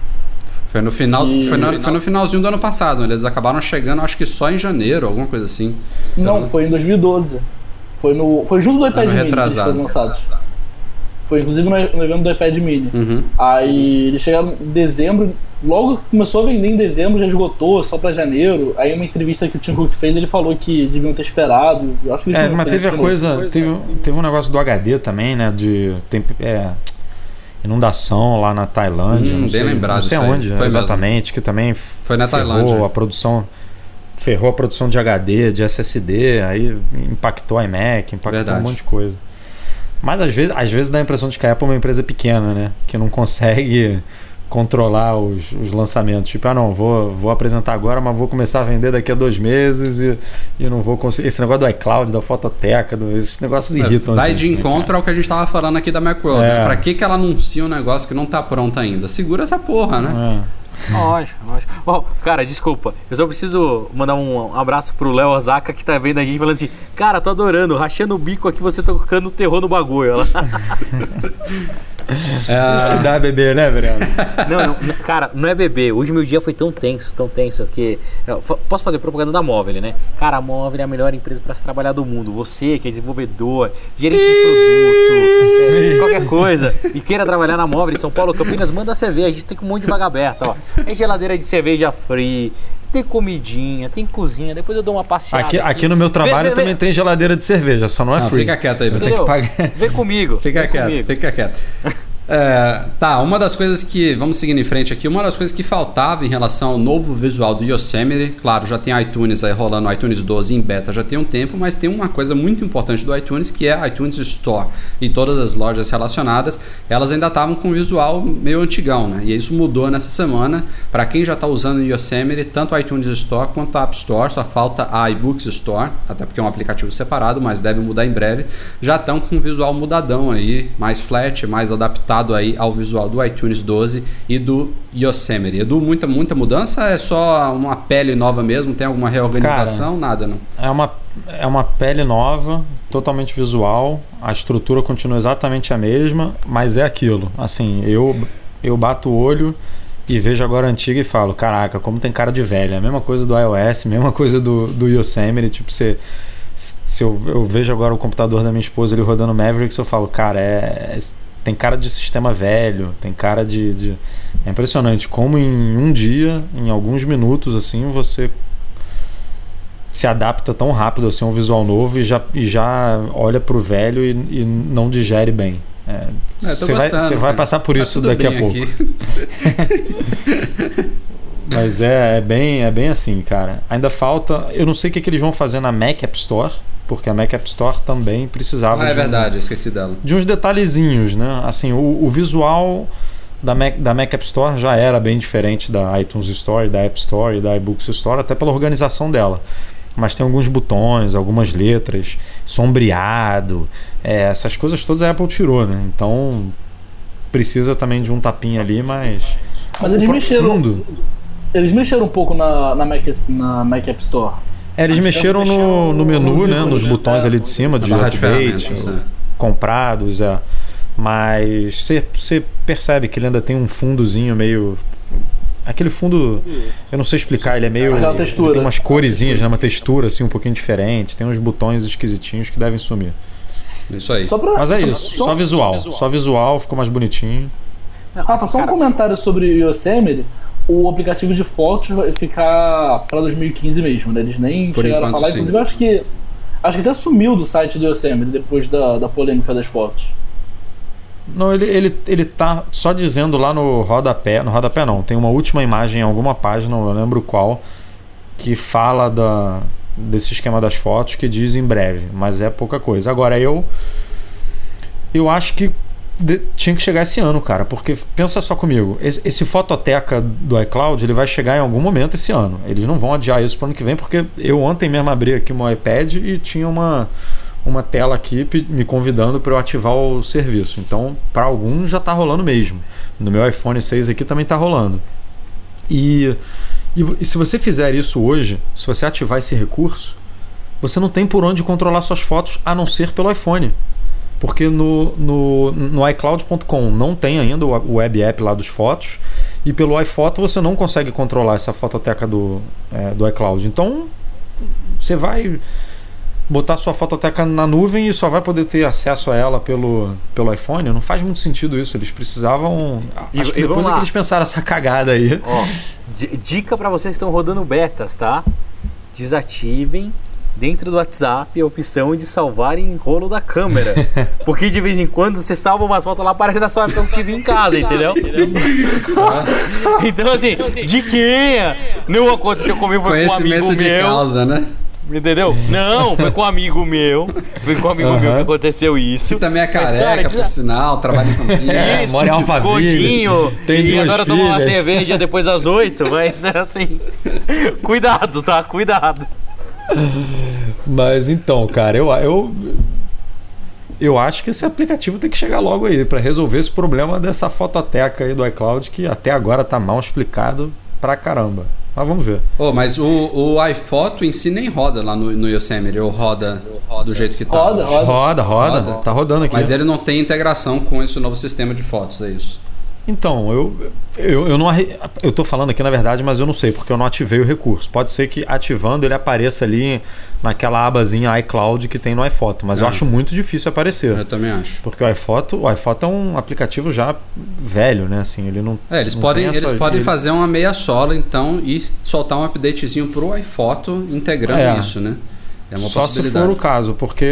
Foi no final, E- foi, no, foi no finalzinho do ano passado. Eles acabaram chegando, acho que só em janeiro, alguma coisa assim. Não, foi em 2012. Foi, no, foi junto do iPad Ano Mini que eles foram lançados. Foi inclusive no, no evento do iPad Mini. Uhum. Aí eles chegaram em dezembro, logo começou a vender em dezembro, já esgotou, só pra janeiro. Aí uma entrevista que o Tim Cook fez, ele falou que deviam ter esperado. Eu acho que eles É, mas teve a isso coisa. Teve, teve um negócio do HD também, né? De temp- é, inundação lá na Tailândia. Hum, não bem sei, lembrado Não sei onde mesmo. exatamente, que também Foi na ferrou Tailândia. a produção. Ferrou a produção de HD, de SSD, aí impactou a iMac, impactou Verdade. um monte de coisa. Mas às vezes, às vezes dá a impressão de que a Apple é uma empresa pequena, né? Que não consegue controlar os, os lançamentos. Tipo, ah não, vou, vou apresentar agora, mas vou começar a vender daqui a dois meses e, e não vou conseguir. Esse negócio do iCloud, da fototeca, do- esses negócios irritam. a Vai gente, de né, encontro cara? ao que a gente tava falando aqui da Macworld. É. Né? Pra que, que ela anuncia um negócio que não tá pronto ainda? Segura essa porra, né? É. Lógico, lógico. Ó, cara, desculpa. Eu só preciso mandar um abraço pro Léo Osaka que tá vendo a gente falando assim: Cara, tô adorando, rachando o bico aqui, você tocando terror no bagulho. <laughs> Lá. Isso que dá beber, né, Breno? <laughs> Não, não, cara, não é beber. Hoje meu dia foi tão tenso, tão tenso que. eu fa- posso fazer propaganda da Móvel, né? Cara, a Móvel é a melhor empresa para se trabalhar do mundo. Você que é desenvolvedor, gerente de produto, é, qualquer coisa, e queira trabalhar na Móvel em São Paulo, Campinas, manda cerveja. A gente tem um monte de vaga aberta, ó. É geladeira de cerveja free, tem comidinha, tem cozinha. Depois eu dou uma passeada. Aqui, aqui no meu trabalho Vê- vê- também tem geladeira de cerveja, só não é Não, free. fica quieto aí, Bruno. Tem que pagar. Vem comigo. Fica quieto, comigo. fica quieto. É, tá, uma das coisas que. Vamos seguindo em frente aqui. Uma das coisas que faltava em relação ao novo visual do Yosemite. Claro, já tem iTunes aí rolando, iTunes 12 em beta já tem um tempo, mas tem uma coisa muito importante do iTunes que é iTunes Store. E todas as lojas relacionadas, elas ainda estavam com um visual meio antigão, né? E isso mudou nessa semana. Para quem já está usando o Yosemite, tanto a iTunes Store quanto a App Store, só falta a iBooks Store, até porque é um aplicativo separado, mas deve mudar em breve. Já estão com um visual mudadão aí, mais flat, mais adaptado aí ao visual do iTunes 12 e do Yosemite. Edu, muita, muita mudança? É só uma pele nova mesmo? Tem alguma reorganização? Nada, não. É uma, é uma pele nova, totalmente visual. A estrutura continua exatamente a mesma, mas é aquilo. Assim, eu, eu bato o olho e vejo agora a antiga e falo: caraca, como tem cara de velha. É mesma coisa do iOS, <laughs> mesma coisa do, do Yosemite. Tipo, você. Se eu, eu vejo agora o computador da minha esposa ele rodando Mavericks, eu falo, cara, é, tem cara de sistema velho, tem cara de, de. É impressionante como em um dia, em alguns minutos, assim, você se adapta tão rápido assim a um visual novo e já, e já olha pro velho e, e não digere bem. É, É, Você vai, você vai cara. passar por Tá isso daqui a pouco. <laughs> Mas é, é bem, é bem assim, cara. Ainda falta. Eu não sei o que, que eles vão fazer na Mac App Store, porque a Mac App Store também precisava Ah, é de, um- verdade, eu esqueci dela. de uns detalhezinhos, né? Assim, o, o visual da Mac, da Mac App Store já era bem diferente da iTunes Store, da App Store e da iBooks Store, até pela organização dela. Mas tem alguns botões, algumas letras, sombreado, é, essas coisas todas a Apple tirou, né? Então precisa também de um tapinha ali, mas. Mas eles mexeram. fundo- Eles mexeram um pouco na, na, Mac, na Mac App Store. É, eles mexeram no, no menu, nos né? Nos botões ali de cima, de barra de update, comprados, é. Mas você- percebe que ele ainda tem um fundozinho meio. Aquele fundo, eu não sei explicar, ele é meio. Aquela textura. tem umas coresinhas, né? Uma textura assim um pouquinho diferente, tem uns botões esquisitinhos que devem sumir. Isso aí. Só pra, Mas é só- isso, Só, só visual. Só visual, ficou mais bonitinho. Rafa, só um comentário sobre o Yosemite. O aplicativo de fotos vai ficar pra 2015 mesmo, né? Eles nem Por chegaram a enquanto, falar. sim. Inclusive, eu acho que. Acho que até sumiu do site do Yosemite depois da, da polêmica das fotos. Não, ele, ele, ele tá só dizendo lá no rodapé. No rodapé não, tem uma última imagem em alguma página, não lembro qual, que fala da, desse esquema das fotos que diz em breve, mas é pouca coisa. Agora eu. Eu acho que de- tinha que chegar esse ano, cara, porque pensa só comigo, esse, esse fototeca do iCloud ele vai chegar em algum momento esse ano. Eles não vão adiar isso para ano que vem, porque eu ontem mesmo abri aqui meu iPad e tinha uma uma tela aqui me convidando para eu ativar o serviço. Então, para alguns já está rolando mesmo. No meu iPhone 6 aqui também está rolando. E, e, e se você fizer isso hoje, se você ativar esse recurso, você não tem por onde controlar suas fotos a não ser pelo iPhone. Porque no, no, no iCloud.com não tem ainda o web app lá dos fotos. E pelo iPhoto você não consegue controlar essa fototeca do, é, do iCloud. Então você vai botar sua fototeca na nuvem e só vai poder ter acesso a ela pelo, pelo iPhone. Não faz muito sentido isso. Eles precisavam. E- acho que depois é que eles pensaram essa cagada aí. Ó, di- dica pra vocês que estão rodando betas, tá? Desativem dentro do WhatsApp a opção de salvar em rolo da câmera. <laughs> Porque de vez em quando você salva umas fotos lá, aparece na sua TV em casa, <laughs> entendeu? <laughs> então, assim, diquinha! Não aconteceu comigo, foi com um amigo de meu. causa, né? Entendeu? Não, foi com um amigo meu. Foi com um amigo meu que aconteceu isso. Que também é Mas, cara, careca, por sinal, trabalha Campinas. É, Isso, mora em Alphaville, gordinho, tem e adora tomar uma filhas. cerveja depois das oito, mas assim, cuidado, tá? Cuidado. Mas então, cara, eu, eu, eu acho que esse aplicativo tem que chegar logo aí para resolver esse problema dessa fototeca aí do iCloud que até agora tá mal explicado pra caramba. Mas vamos ver. Oh, mas o, o iPhoto em si nem roda lá no, no Yosemite, ou roda do jeito que tá. Roda, roda. Roda, roda, Roda. Tá rodando aqui. Mas ele não tem integração com esse novo sistema de fotos, é isso. Então, eu, eu, eu não eu tô falando aqui na verdade, mas eu não sei, porque eu não ativei o recurso. Pode ser que ativando ele apareça ali naquela abazinha iCloud que tem no iPhoto, mas eu Ah. acho muito difícil aparecer. Eu também acho. Porque o iPhoto, o iPhoto é um aplicativo já velho, né? Assim, ele não. É, eles não podem, essa- eles podem ele- fazer uma meia sola, então, e soltar um updatezinho pro iPhoto integrando É. isso, né? É uma Só se for o caso, porque.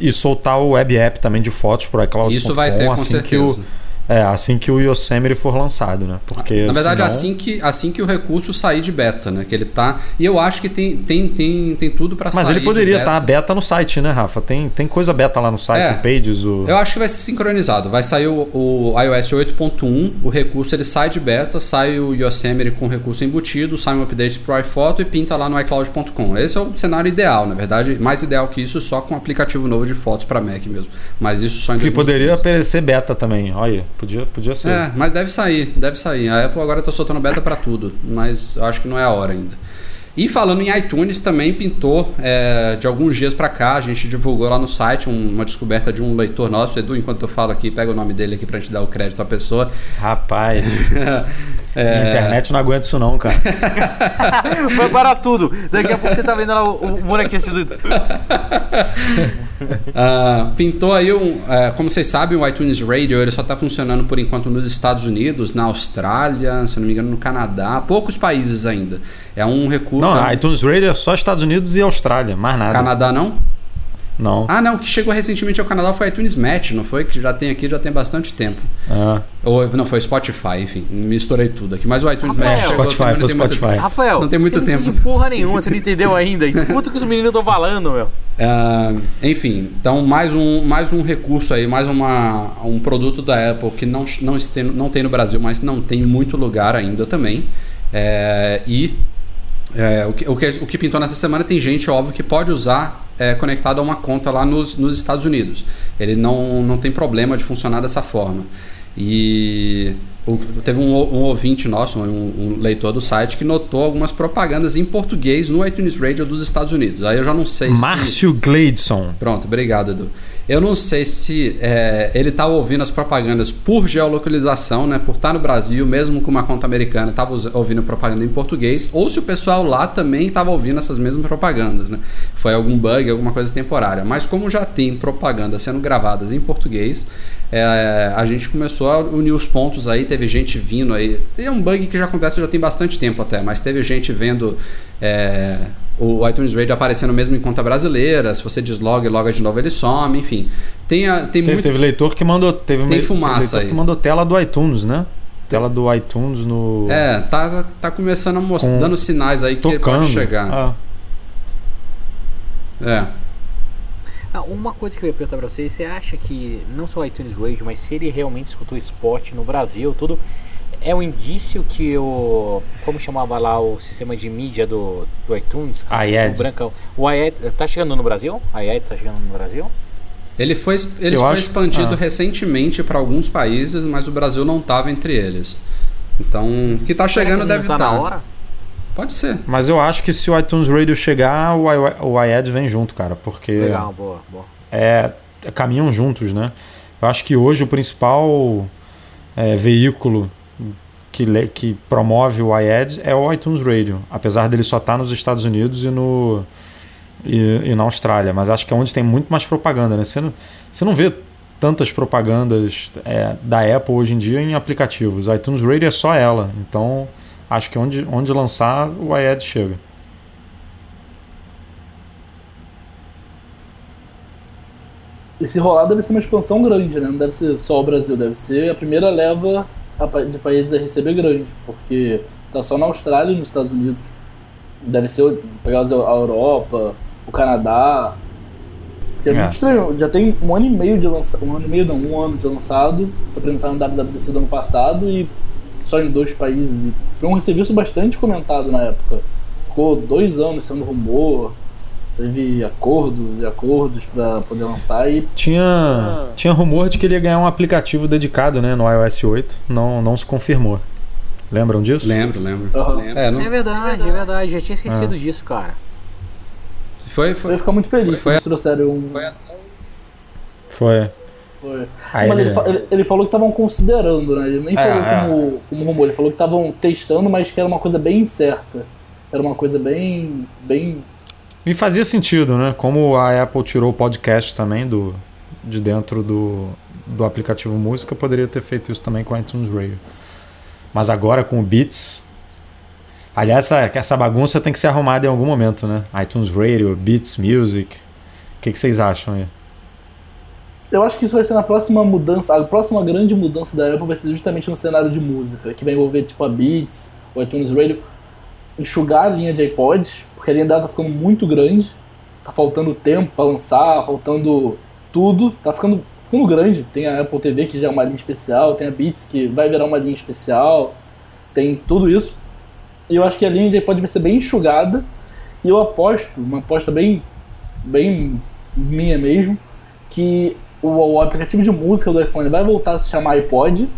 E soltar o web app também de fotos pro iCloud. Isso vai ter, com assim que certeza. o É, assim que o Yosemite for lançado, né? Porque. Na verdade, senão- assim, que, assim que o recurso sair de beta, né? Que ele tá. E eu acho que tem, tem, tem, tem tudo para sair. Mas ele poderia de estar beta. beta no site, né, Rafa? Tem, tem coisa beta lá no site, É. o Pages, o. Eu acho que vai ser sincronizado. Vai sair o, o iOS 8.1, o recurso ele sai de beta, sai o Yosemite com o recurso embutido, sai um update pro iPhoto e pinta lá no iCloud.com. Esse é o cenário ideal, na verdade, mais ideal que isso só com um aplicativo novo de fotos para Mac mesmo. Mas isso só em Que poderia 2015. aparecer beta também. Olha, podia, podia ser. É, mas deve sair, deve sair. A Apple agora tá soltando beta para tudo, mas acho que não é a hora ainda. E falando em iTunes, também pintou é, de alguns dias para cá, a gente divulgou lá no site um- uma descoberta de um leitor nosso, Edu, enquanto eu falo aqui, pega o nome dele aqui pra gente dar o crédito à pessoa. Rapaz, <laughs> É, a internet não aguenta isso não, cara. <laughs> Vai parar tudo. Daqui a pouco você tá vendo lá o, o bonequinho assim do. Ah, pintou aí um. é, como vocês sabem, o iTunes Radio ele só está funcionando por enquanto nos Estados Unidos, na Austrália, se não me engano, no Canadá, poucos países ainda. É um recurso. Não, é um- iTunes Radio é só Estados Unidos e Austrália, mais nada. Canadá não? Não. Ah, não, o que chegou recentemente ao Canadá foi iTunes Match, não foi? Que já tem aqui já tem bastante tempo. Ah, Ou não, foi Spotify, enfim, misturei tudo aqui. Mas o iTunes Rafael, Match chegou Spotify, também, não foi tem muito- Spotify. Rafael, Não tem muito você tempo. Não entende porra nenhuma, você não entendeu ainda. Escuta o que os meninos estão falando, meu. <laughs> Ah, enfim, então mais um, mais um recurso aí, mais uma, um produto da Apple que não, não, este- não tem no Brasil, mas não tem em muito lugar ainda também. É, e é, o, que, o, que, o que pintou nessa semana tem gente, óbvio, que pode usar é, conectado a uma conta lá nos, nos Estados Unidos. Ele não, não tem problema de funcionar dessa forma. E o- teve um, um ouvinte nosso, um, um leitor do site, que notou algumas propagandas em português no iTunes Radio dos Estados Unidos. Aí eu já não sei se. Márcio Gleidson. Pronto, obrigado, Edu. Eu não sei se é, ele estava ouvindo as propagandas por geolocalização, né? Por estar no Brasil, mesmo com uma conta americana, estava ouvindo propaganda em português, ou se o pessoal lá também estava ouvindo essas mesmas propagandas, né? Foi algum bug, alguma coisa temporária. Mas como já tem propagandas sendo gravadas em português, é, a gente começou a unir os pontos aí, teve gente vindo aí. É um bug que já acontece já tem bastante tempo até, mas teve gente vendo é, o iTunes Radio aparecendo mesmo em conta brasileira. Se você desloga e loga de novo, ele some, enfim. Tem, a- tem Teve, muito. teve leitor que mandou. Teve Tem fumaça teve leitor aí. que mandou tela do iTunes, né? Tela do iTunes no. É, tá, tá começando a mostrar, Com- dando sinais aí que ele tocando. pode chegar. Ah, É. Ah, uma coisa que eu ia perguntar pra você, você acha que não só o iTunes Radio, mas se ele realmente escutou Spot no Brasil, tudo, é um indício que o. Como chamava lá o sistema de mídia do, do iTunes? cara? O brancão. O iAd tá chegando no Brasil? O iAd tá chegando no Brasil? Ele foi, ele Eu foi acho- expandido ah. recentemente para alguns países, mas o Brasil não estava entre eles. Então, o que tá Será chegando que deve estar. tá na hora? Pode ser. mas eu acho que se o iTunes Radio chegar, o, i- o iAd vem junto, cara. Porque Legal, boa, boa. é, caminham juntos, né? Eu acho que hoje o principal é, veículo que, que promove o iAd é o iTunes Radio, apesar dele só estar nos Estados Unidos e no e, e na Austrália, mas acho que é onde tem muito mais propaganda, né? Você não, você não vê tantas propagandas é, da Apple hoje em dia em aplicativos. O iTunes Radio é só ela, então acho que onde, onde lançar o iAd chega. E se rolar, deve ser uma expansão grande, né? Não deve ser só o Brasil, deve ser a primeira leva a de países a receber grande, porque tá só na Austrália e nos Estados Unidos. Deve ser pegar a Europa, o Canadá. Que é, É. muito estranho, já tem um ano e meio de lançado. Um ano e meio não, um ano de lançado. Foi lançar no WWDC do ano passado e só em dois países. Foi um serviço bastante comentado na época. Ficou dois anos sendo rumor. Teve acordos e acordos pra poder lançar e Tinha, tinha rumor de que ele ia ganhar um aplicativo dedicado né, no iOS 8, não, não se confirmou. Lembram disso? Lembro, lembro. Aham. É, não, É verdade, é verdade. Já tinha esquecido disso, cara. foi, Eu foi. ia ficar muito feliz se Foi- eles trouxeram um. Foi. Foi. Aí mas ele- ele- ele falou que estavam considerando, né? Ele nem É, falou é. como, como rumor, ele falou que estavam testando, mas que era uma coisa bem incerta. Era uma coisa bem. bem. E fazia sentido, né? Como a Apple tirou o podcast também do, de dentro do, do aplicativo música, poderia ter feito isso também com o iTunes Radio. Mas agora com o Beats. Aliás, essa, essa bagunça tem que ser arrumada em algum momento, né? iTunes Radio, Beats Music. O que, que vocês acham aí? Eu acho que isso vai ser na próxima mudança. A próxima grande mudança da Apple vai ser justamente no cenário de música, que vai envolver tipo a Beats, o iTunes Radio, enxugar a linha de iPods, porque a linha dela tá ficando muito grande, tá faltando tempo pra lançar, faltando tudo, tá ficando, ficando grande. Tem a Apple TV que já é uma linha especial, tem a Beats que vai virar uma linha especial, tem tudo isso. E eu acho que a linha de iPod vai ser bem enxugada, e eu aposto, uma aposta bem, bem minha mesmo, que o, o aplicativo de música do iPhone vai voltar a se chamar iPod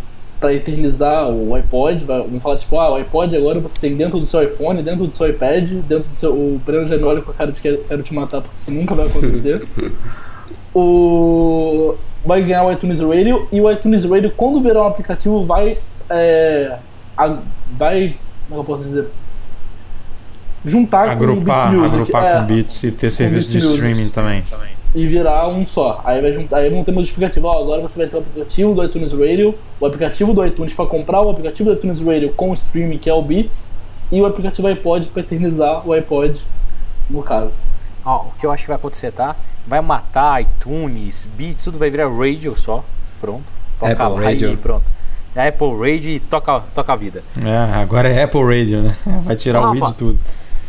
para eternizar o iPod. Vamos falar tipo, ah, o iPod agora você tem dentro do seu iPhone, dentro do seu iPad, dentro do seu. O Breno olha com a cara de que quero te matar porque isso nunca vai acontecer. <laughs> o vai ganhar o iTunes Radio e o iTunes Radio quando virar um aplicativo vai é, a- vai como eu posso dizer juntar agrupar com o Beats Music agrupar é, com Beats e ter serviço de streaming também. E virar um só. Aí vai juntar, aí vão ter modificativo. Ó, agora você vai ter o aplicativo do iTunes Radio, o aplicativo do iTunes para comprar o aplicativo do iTunes Radio com o streaming que é o Beats e o aplicativo iPod para eternizar o iPod no caso. Ó, o que eu acho que vai acontecer, tá? Vai matar iTunes, Beats, tudo vai virar radio só. Pronto. Toca Apple lá Radio. e pronto. É Apple Radio e toca, toca a vida. É, agora é Apple Radio, né? <laughs> Vai tirar o Rafa, i de tudo.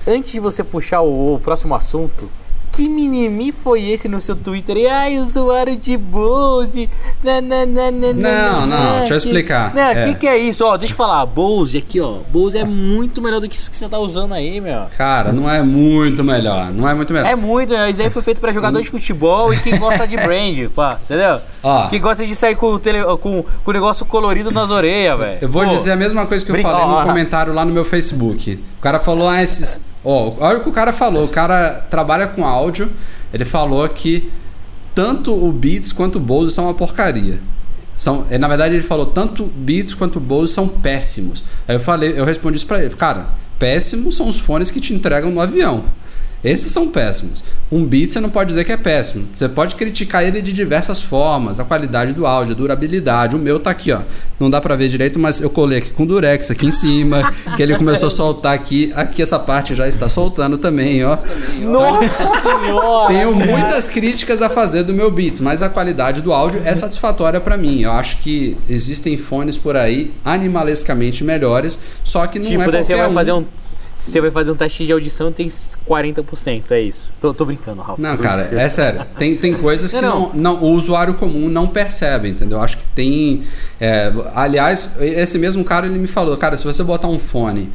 Antes de você puxar o, o próximo assunto, que mimimi foi esse no seu Twitter? E, ai, usuário de Bose. Na, na, na, na, Não, não, deixa eu explicar. O É. que, que é isso? Ó, deixa eu falar. Bose aqui, ó. Bose é muito melhor do que isso que você tá usando aí, meu. Cara, não é muito melhor. Não é muito melhor. É muito, né? Isso aí foi feito pra jogador de futebol e quem gosta de brand, <laughs> pá, entendeu? Ó. Quem gosta de sair com o, tele, com, com o negócio colorido nas orelhas, velho. Eu vou Pô, dizer a mesma coisa que eu brinca- falei ó, no ó. comentário lá no meu Facebook. O cara falou, ah, esses. Ó, olha o que o cara falou. O cara trabalha com áudio. Ele falou que tanto o Beats quanto o Bose são uma porcaria. São, eh, na verdade, ele falou tanto Beats quanto Bose são péssimos. Aí eu falei, eu respondi isso pra ele. Cara, péssimos são os fones que te entregam no avião. Esses são péssimos. Um Beats você não pode dizer que é péssimo. Você pode criticar ele de diversas formas, a qualidade do áudio, a durabilidade. O meu tá aqui, ó. Não dá pra ver direito, mas eu colei aqui com durex aqui em cima, que ele começou a soltar aqui. Aqui essa parte já está soltando também, ó. Nossa <laughs> senhora! Tenho muitas críticas a fazer do meu Beats, mas a qualidade do áudio é satisfatória pra mim. Eu acho que existem fones por aí animalescamente melhores, só que não Tipo, é daí você qualquer vai um. fazer um. Você vai fazer um teste de audição tem 40%, é isso. Tô, tô brincando, Rafa. Não, cara, é sério. Tem, tem coisas que Não, não, não, o usuário comum não percebe, entendeu? Acho que tem. é, aliás, esse mesmo cara ele me falou, cara, se você botar um fone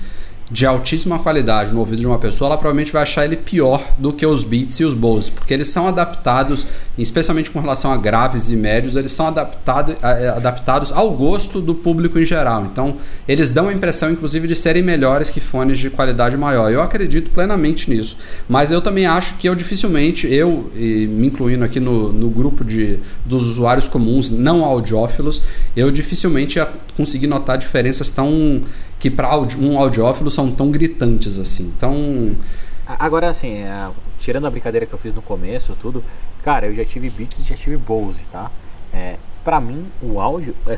de altíssima qualidade no ouvido de uma pessoa, ela provavelmente vai achar ele pior do que os Beats e os Bose, porque eles são adaptados, especialmente com relação a graves e médios, eles são adaptado, eh, adaptados ao gosto do público em geral. Então, eles dão a impressão, inclusive, de serem melhores que fones de qualidade maior. Eu acredito plenamente nisso. Mas eu também acho que eu dificilmente, eu, me incluindo aqui no, no grupo de, dos usuários comuns, não audiófilos, eu dificilmente ia conseguir notar diferenças tão que para um audiófilo são tão gritantes assim. Então, Agora, assim, é, tirando a brincadeira que eu fiz no começo, tudo, cara, eu já tive Beats e já tive Bose, tá? É, pra mim, o áudio é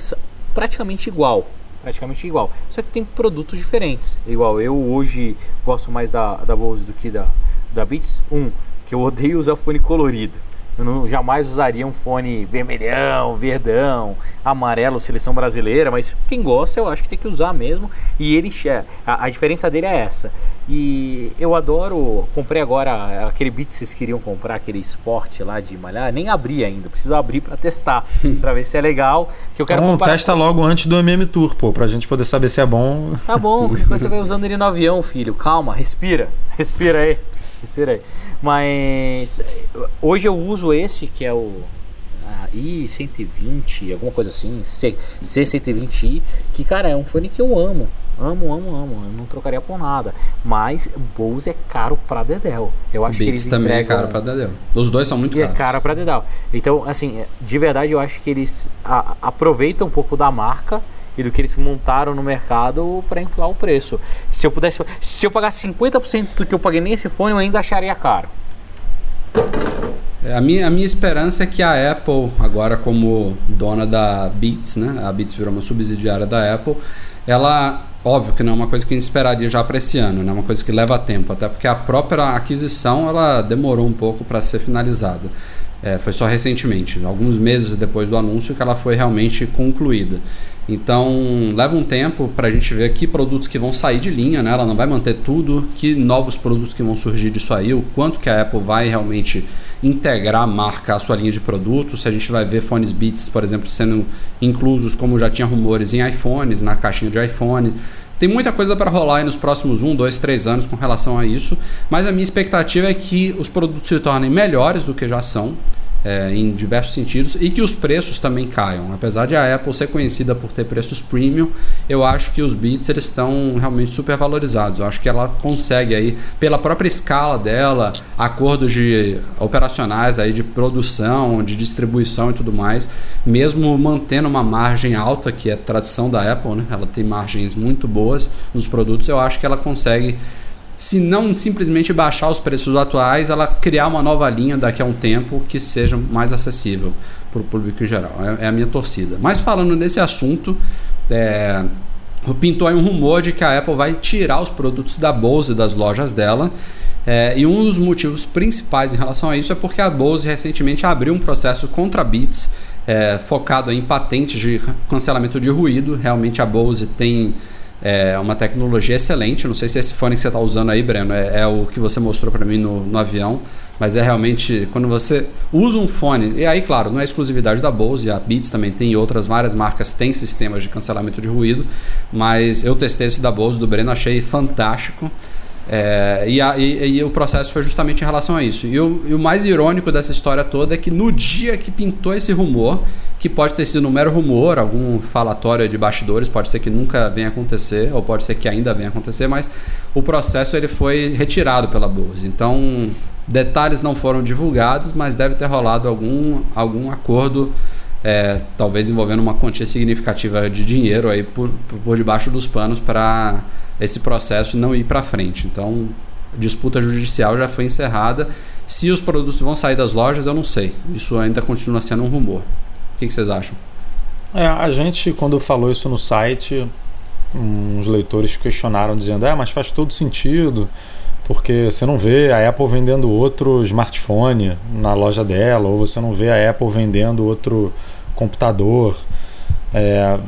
praticamente igual. Praticamente igual. Só que tem produtos diferentes. Igual, eu hoje gosto mais da, da Bose do que da, da Beats. Um, que eu odeio usar fone colorido. Eu não, jamais usaria um fone vermelhão, verdão, amarelo, seleção brasileira, mas quem gosta eu acho que tem que usar mesmo. E ele, é, a, a diferença dele é essa. E eu adoro, comprei agora aquele beat que vocês queriam comprar, aquele Sport lá de malhar, nem abri ainda, preciso abrir pra testar, <laughs> pra ver se é legal. Que eu quero Então comparar testa logo antes do MM Tour, pô, pra gente poder saber se é bom. Tá bom, <laughs> você vai usando ele no avião, filho. Calma, respira. Respira aí. Respira aí. Mas hoje eu uso esse que é o ah, i120, alguma coisa assim, C, C120i, que cara, é um fone que eu amo. Amo, amo, amo. Eu não trocaria por nada. Mas Bose é caro pra Dedel. Eu acho Beats que eles também é caro pra Dedel. Os dois são muito e é caros. cara pra dedal. Então, assim, de verdade eu acho que eles a- aproveitam um pouco da marca e do que eles montaram no mercado pra inflar o preço. Se eu pudesse, se eu pagasse 50% do que eu paguei nesse fone, eu ainda acharia caro. É, A minha, a minha esperança é que a Apple, agora como dona da Beats, né? A Beats virou uma subsidiária da Apple, ela, óbvio que não é uma coisa que a gente esperaria já para esse ano, né? É uma coisa que leva tempo, até porque a própria aquisição ela demorou um pouco para ser finalizada. É, foi só recentemente, alguns meses depois do anúncio, que ela foi realmente concluída. Então leva um tempo para a gente ver que produtos que vão sair de linha, né? ela não vai manter tudo, que novos produtos que vão surgir disso aí, o quanto que a Apple vai realmente integrar a marca à sua linha de produtos, se a gente vai ver fones Beats, por exemplo, sendo inclusos como já tinha rumores em iPhones, na caixinha de iPhone. Tem muita coisa para rolar aí nos próximos 1, 2, 3 anos com relação a isso, mas a minha expectativa é que os produtos se tornem melhores do que já são, é, em diversos sentidos e que os preços também caiam. Apesar de a Apple ser conhecida por ter preços premium, eu acho que os Beats eles estão realmente super valorizados. Eu acho que ela consegue aí, pela própria escala dela, acordos de operacionais aí de produção, de distribuição e tudo mais, mesmo mantendo uma margem alta, que é tradição da Apple, né? Ela tem margens muito boas nos produtos, eu acho que ela consegue se não simplesmente baixar os preços atuais, ela criar uma nova linha daqui a um tempo que seja mais acessível para o público em geral. É, é, a minha torcida. Mas falando nesse assunto, é, pintou aí um rumor de que a Apple vai tirar os produtos da Bose das lojas dela. É, e um dos motivos principais em relação a isso é porque a Bose recentemente abriu um processo contra a Beats, é, focado em patentes de cancelamento de ruído. Realmente a Bose tem é uma tecnologia excelente. Não sei se esse fone que você está usando aí, Breno, é, é, o que você mostrou para mim no, no, avião, mas é realmente quando você usa um fone. E aí, claro, não é exclusividade da Bose, a Beats também tem, e outras várias marcas têm sistemas de cancelamento de ruído, mas eu testei esse da Bose do Breno, achei fantástico. É, e, a, e, e, o processo foi justamente em relação a isso. E o, e o, mais irônico dessa história toda é que no dia que pintou esse rumor, que pode ter sido um mero rumor, algum falatório de bastidores, pode ser que nunca venha acontecer, ou pode ser que ainda venha acontecer, mas o processo ele foi retirado pela Bose. Então, detalhes não foram divulgados, mas deve ter rolado algum, algum acordo, é, talvez envolvendo uma quantia significativa de dinheiro aí por, por debaixo dos panos para esse processo não ir para frente. Então, disputa judicial já foi encerrada. Se os produtos vão sair das lojas, eu não sei. Isso ainda continua sendo um rumor. Que, que vocês acham? É, a gente, quando falou isso no site, uns leitores questionaram, dizendo: é, mas faz todo sentido, porque você não vê a Apple vendendo outro smartphone na loja dela, ou você não vê a Apple vendendo outro computador. É,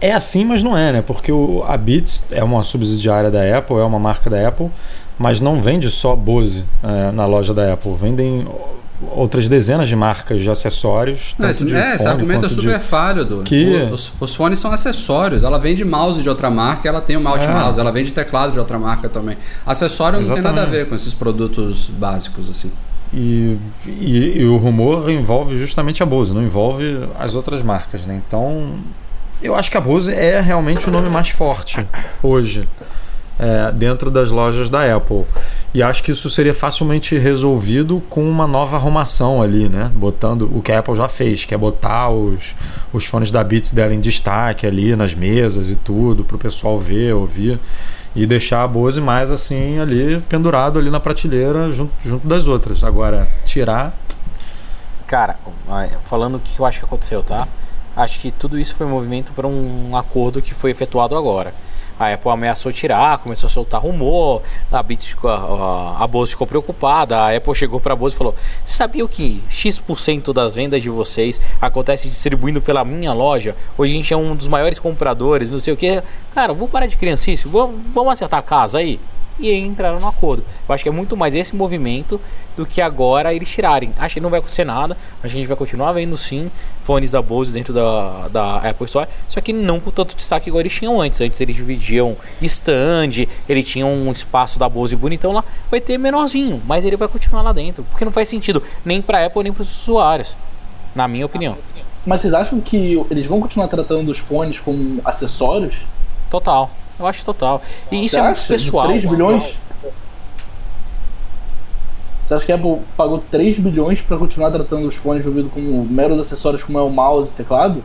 é assim, mas não é, né? Porque o, a Beats é uma subsidiária da Apple, é uma marca da Apple, mas não vende só Bose é, na loja da Apple. Vendem outras dezenas de marcas de acessórios. É, esse, é, esse argumento é super de... falho, do que... os, os, fones são acessórios. Ela vende mouse de outra marca, ela tem o mouse, é. mouse, ela vende teclado de outra marca também. Acessório Exatamente. não tem nada a ver com esses produtos básicos assim. E, e, e, o rumor envolve justamente a Bose, não envolve as outras marcas, né? Então, eu acho que a Bose é realmente o nome mais forte hoje é, dentro das lojas da Apple. E acho que isso seria facilmente resolvido com uma nova arrumação ali, né? Botando o que a Apple já fez, que é botar os, os fones da Beats dela em destaque ali nas mesas e tudo, para o pessoal ver, ouvir. E deixar a Bose mais assim ali, pendurado ali na prateleira, junto, junto das outras. Agora, tirar. Cara, falando o que eu acho que aconteceu, tá? Acho que tudo isso foi movimento para um acordo que foi efetuado agora. A Apple ameaçou tirar, começou a soltar rumor, a Beats ficou, a, a Bose ficou preocupada, a Apple chegou para a Bose e falou: "Você sabia que X% das vendas de vocês acontece distribuindo pela minha loja? Hoje a gente é um dos maiores compradores, não sei o que. Cara, vamos parar de criancice, vamos, vamos acertar a casa aí?" E entraram no acordo. Eu acho que é muito mais esse movimento do que agora eles tirarem. Acho que não vai acontecer nada. A gente vai continuar vendo sim fones da Bose dentro da, da Apple Store, só que não com tanto destaque igual eles tinham antes. Antes eles dividiam stand, ele tinha um espaço da Bose bonitão lá. Vai ter menorzinho, mas ele vai continuar lá dentro, porque não faz sentido nem para Apple nem para os usuários, na minha opinião. Mas vocês acham que eles vão continuar tratando os fones como acessórios? Total. Eu acho total. E isso Você é muito acha? pessoal. 3 bilhões? Você acha que a Apple pagou 3 bilhões pra continuar tratando os fones de ouvido como meros acessórios como é o mouse e teclado?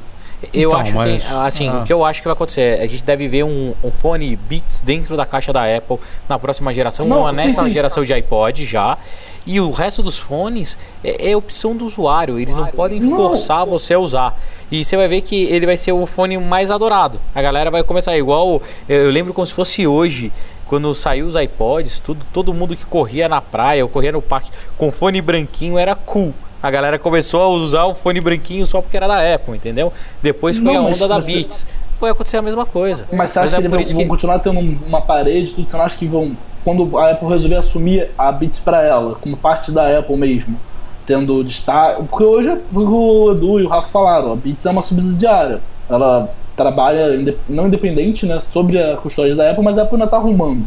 Eu Então, acho mas- que, assim, ah. o que eu acho que vai acontecer é a gente deve ver um, um fone Beats dentro da caixa da Apple na próxima geração, Não, uma sim, nessa sim. geração de iPod já. E o resto dos fones é, é opção do usuário, eles não podem forçar você a usar. E você vai ver que ele vai ser o fone mais adorado. A galera vai começar igual. Eu, lembro como se fosse hoje, quando saiu os iPods, tudo, todo mundo que corria na praia ou corria no parque com fone branquinho era cool. A galera começou a usar o fone branquinho só porque era da Apple, entendeu? Depois foi Não, a mas onda da você- Beats. Vai acontecer a mesma coisa. Mas você acha é que vão, que- vão continuar tendo um- uma parede, tudo? Você não acha que vão. Quando a Apple resolver assumir a Beats pra ela, como parte da Apple mesmo, tendo destaque. Porque hoje o Edu e o Rafa falaram, a Beats é uma subsidiária. Ela trabalha não independente, né, sobre a custódia da Apple, mas a Apple ainda tá arrumando.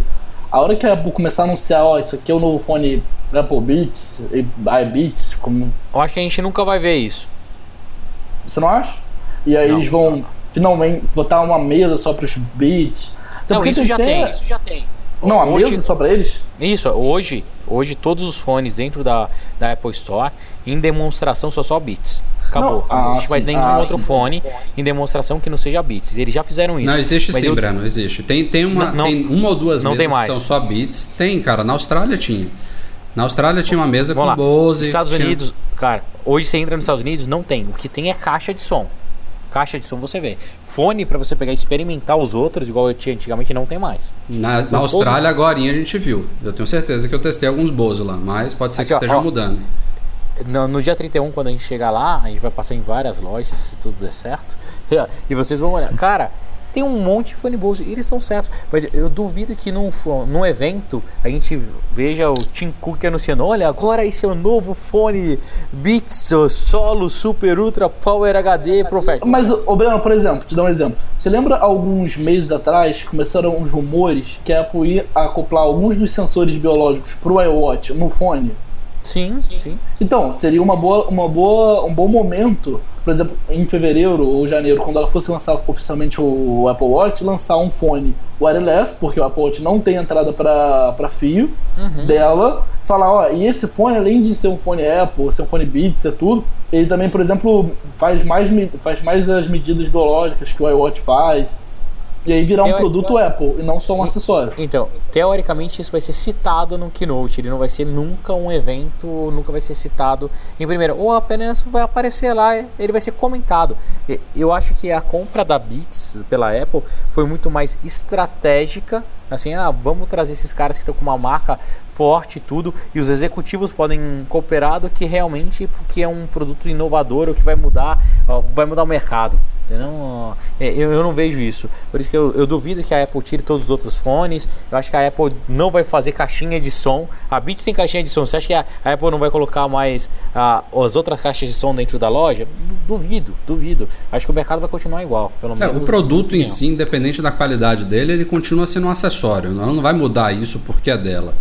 A hora que a Apple começar a anunciar, ó, isso aqui é o novo fone Apple Beats, e- iBeats, como Eu acho que a gente nunca vai ver isso. Você não acha? E aí Não. eles vão finalmente botar uma mesa só pros beats. Até não, isso já tem. até- Isso já tem. Não, a Hoje- mesa só pra eles? Isso, hoje, hoje todos os fones dentro da, da Apple Store em demonstração são só Beats. Acabou. Não, Não, ah, existe mais sim, nenhum ah, outro sim, fone em demonstração que não seja Beats. Eles já fizeram isso. Não, existe sim, eu- Breno, existe. Tem, tem, uma, Não- não- tem uma ou duas não mesas tem mais. que são só Beats. Tem, cara. Na Austrália tinha. Na Austrália tinha uma mesa Vamos lá. com Bose. Nos Estados tinha- Unidos, cara, hoje você entra nos Estados Unidos, não tem. O que tem é caixa de som. Caixa de som você vê. Fone pra você pegar e experimentar os outros, igual eu tinha antigamente, não tem mais. Na, na Austrália, agora a gente viu. Eu tenho certeza que eu testei alguns Bose lá, mas pode ser Aqui, que esteja ó. mudando. No, no dia 31, quando a gente chegar lá, a gente vai passar em várias lojas, se tudo der certo. <laughs> E vocês vão olhar. Cara, tem um monte de fone e eles estão certos. Mas eu duvido que num, num evento a gente veja o Tim Cook anunciando: olha, agora esse é o novo fone Beats Solo Super Ultra Power HD Professional. Mas, ô Breno, por exemplo, te dar um exemplo. Você lembra alguns meses atrás começaram os rumores que a Apple ia acoplar alguns dos sensores biológicos pro iWatch no fone? Sim, sim. Então, seria uma boa, uma boa, um bom momento, por exemplo, em fevereiro ou janeiro, quando ela fosse lançar oficialmente o Apple Watch, lançar um fone wireless, porque o Apple Watch não tem entrada para fio dela, falar, ó, e esse fone, além de ser um fone Apple, ser um fone Beats, ser tudo, ele também, por exemplo, faz mais, faz mais as medidas biológicas que o iWatch faz. E aí virar um Teori- produto Apple e não só um acessório. Então, teoricamente isso vai ser citado no Keynote, ele não vai ser nunca um evento, nunca vai ser citado em primeiro, ou apenas vai aparecer lá, ele vai ser comentado. E- Eu acho que a compra da Beats pela Apple foi muito mais estratégica, assim, ah, vamos trazer esses caras que estão com uma marca forte e tudo, e os executivos podem cooperar do que realmente porque é um produto inovador, o que vai mudar, ó, vai mudar o mercado. Ó, é, Eu, eu não vejo isso. Por isso que eu, eu duvido que a Apple tire todos os outros fones. Eu acho que a Apple não vai fazer caixinha de som. A Beats tem caixinha de som. Você acha que a, a Apple não vai colocar mais ah, as outras caixas de som dentro da loja? Du- Duvido, duvido. Acho que o mercado vai continuar igual. Pelo É, menos o produto em si, independente da qualidade dele, ele continua sendo um acessório. Ela não vai mudar isso porque é dela.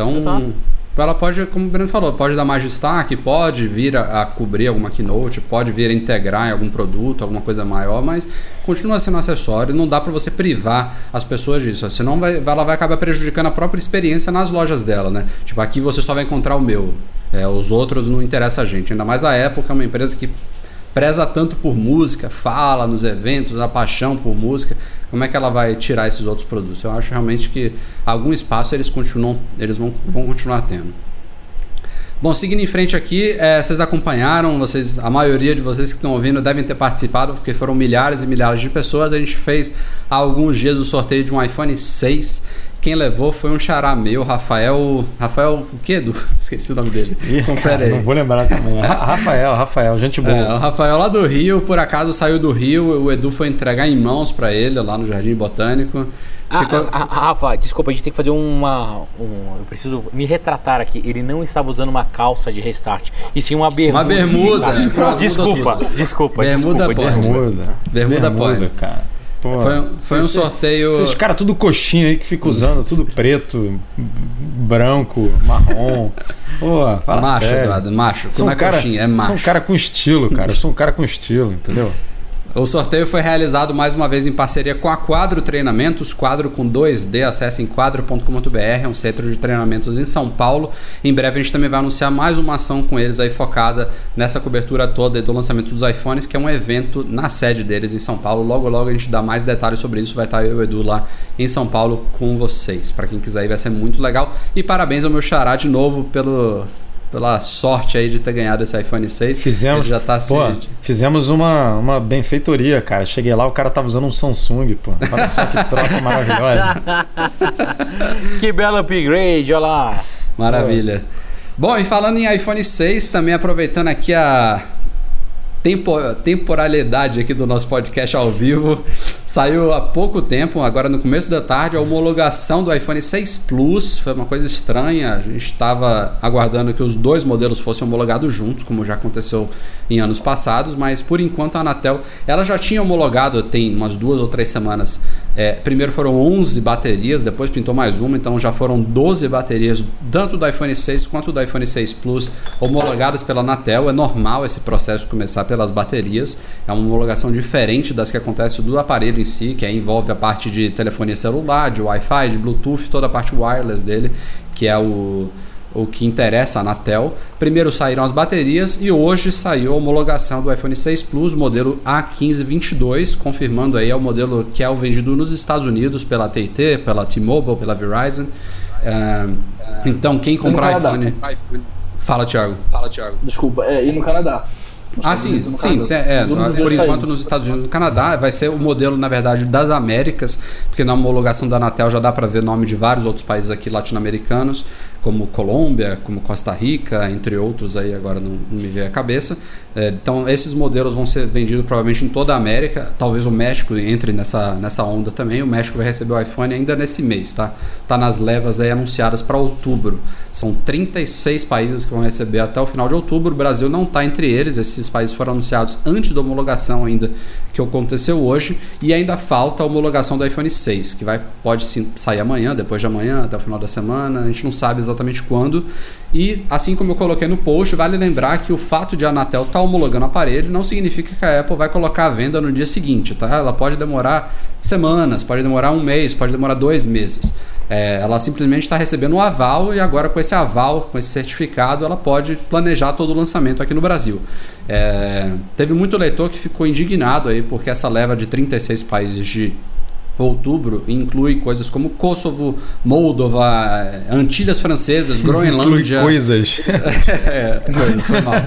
Então, Exato. ela pode, como o Breno falou, pode dar mais destaque, pode vir a, a cobrir alguma keynote, pode vir a integrar em algum produto, alguma coisa maior, mas continua sendo acessório. Não dá para você privar as pessoas disso. Senão vai, ela vai acabar prejudicando a própria experiência nas lojas dela, né? Tipo, aqui você só vai encontrar o meu. É, os outros não interessa a gente. Ainda mais a Apple, que é uma empresa que preza tanto por música, fala nos eventos, a paixão por música, como é que ela vai tirar esses outros produtos? Eu acho realmente que algum espaço eles continuam, eles vão, vão continuar tendo. Bom, seguindo em frente aqui, é, vocês acompanharam, vocês, a maioria de vocês que estão ouvindo devem ter participado, porque foram milhares e milhares de pessoas. A gente fez há alguns dias o sorteio de um iPhone 6. Quem levou foi um xará meu, Rafael. Rafael, o que, Edu? <laughs> Esqueci o nome dele. Ih, Confere cara, aí. Não vou lembrar também. Ra- Rafael, Rafael, gente boa. É, o Rafael lá do Rio, por acaso saiu do Rio, o Edu foi entregar em mãos pra ele lá no Jardim Botânico. Ah, Ficou- ah, ah, Rafa, desculpa, a gente tem que fazer uma. um- eu preciso me retratar aqui. Ele não estava usando uma calça de restart, e sim uma bermuda. Uma bermuda, de desculpa, tudo. desculpa, Bermuda desculpa, pode. desculpa. Bermuda. Bermuda pode. cara. Pô, Foi, um- foi um sorteio. Esses caras tudo coxinha aí que fica usando, tudo preto, branco, marrom. Pô, macho, sério. Eduardo, macho. Sou não um é cara, coxinha, é Sou um macho. cara com estilo, cara. Eu sou um cara com estilo, entendeu? O, sorteio foi realizado mais uma vez em parceria com a Quadro Treinamentos, quadro com 2D, acesse em quadro.com.br, é um centro de treinamentos em São Paulo. Em breve a gente também vai anunciar mais uma ação com eles aí focada nessa cobertura toda do lançamento dos iPhones, que é um evento na sede deles em São Paulo. Logo logo a gente dá mais detalhes sobre isso, vai estar eu e o Edu lá em São Paulo com vocês. Para quem quiser ir vai ser muito legal. E parabéns ao meu xará de novo pelo pela sorte aí de ter ganhado esse iPhone 6. Fizemos, já tá pô, fizemos uma, uma benfeitoria, cara. Cheguei lá, o cara tava usando um Samsung, pô. Olha só que <laughs> troca maravilhosa. que belo upgrade, olha lá. Maravilha. Bom, e falando em iPhone 6, também aproveitando aqui a tempo, temporalidade aqui do nosso podcast ao vivo. Saiu há pouco tempo, agora no começo da tarde, a homologação do iPhone 6 Plus. Foi uma coisa estranha. A gente estava aguardando que os dois modelos fossem homologados juntos, como já aconteceu em anos passados, mas por enquanto a Anatel ela já tinha homologado tem umas duas ou três semanas. É, primeiro foram 11 baterias, depois pintou mais uma, então já foram 12 baterias, tanto do iPhone 6 quanto do iPhone 6 Plus, homologadas pela Anatel. É normal esse processo começar pelas baterias. É uma homologação diferente das que acontece do aparelho em si, que envolve a parte de telefonia celular, de Wi-Fi, de Bluetooth, toda a parte wireless dele, que é o o que interessa a Anatel. Primeiro saíram as baterias e hoje saiu a homologação do iPhone 6 Plus, modelo A1522, confirmando aí é o modelo que é o vendido nos Estados Unidos pela AT&T, pela T-Mobile, pela Verizon. É, então quem comprar iPhone... Fala, Thiago. Fala, Thiago. Desculpa, é, e no Canadá. Ah, sim, sim, é, é por enquanto nos Estados Unidos e no Canadá vai ser o modelo, na verdade, das Américas, porque na homologação da Anatel já dá para ver nome de vários outros países aqui latino-americanos como Colômbia, como Costa Rica, entre outros aí agora não, não me veio a cabeça. É, então esses modelos vão ser vendidos provavelmente em toda a América, talvez o México entre nessa, nessa onda também. O México vai receber o iPhone ainda nesse mês, tá? Tá nas levas aí anunciadas para outubro. São 36 países que vão receber até o final de outubro. O Brasil não está entre eles. Esses países foram anunciados antes da homologação ainda que aconteceu hoje e ainda falta a homologação do iPhone 6, que vai pode sim, sair amanhã, depois de amanhã, até o final da semana. A gente não sabe exatamente quando. E assim como eu coloquei no post, vale lembrar que o fato de a Anatel estar tá homologando o aparelho não significa que a Apple vai colocar a venda no dia seguinte, tá? Ela pode demorar semanas, pode demorar um mês, pode demorar dois meses. É, ela simplesmente está recebendo um aval e agora com esse aval, com esse certificado, ela pode planejar todo o lançamento aqui no Brasil. É, teve muito leitor que ficou indignado aí porque essa leva de 36 países de outubro inclui coisas como Kosovo, Moldova, Antilhas Francesas, <laughs> Groenlândia. Inclui coisas. <laughs> é, coisas, foi mal. <laughs>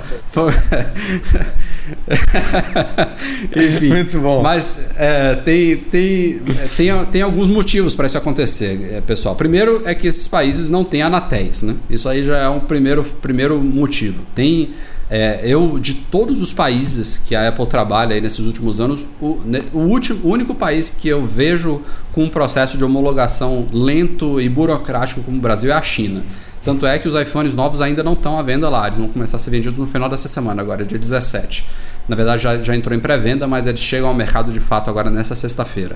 Enfim, muito bom. Mas é, tem, tem, tem, tem alguns motivos para isso acontecer, é, pessoal. Primeiro é que esses países não têm anatéis, né? Isso aí já é um primeiro, primeiro motivo. Tem é, eu, de todos os países que a Apple trabalha aí nesses últimos anos, o, né, o, último, o único país que eu vejo com um processo de homologação lento e burocrático como o Brasil é a China. Tanto é que os iPhones novos ainda não estão à venda lá, eles vão começar a ser vendidos no final dessa semana, agora, dia 17. Na verdade, já, já entrou em pré-venda, mas eles chegam ao mercado de fato agora nessa sexta-feira.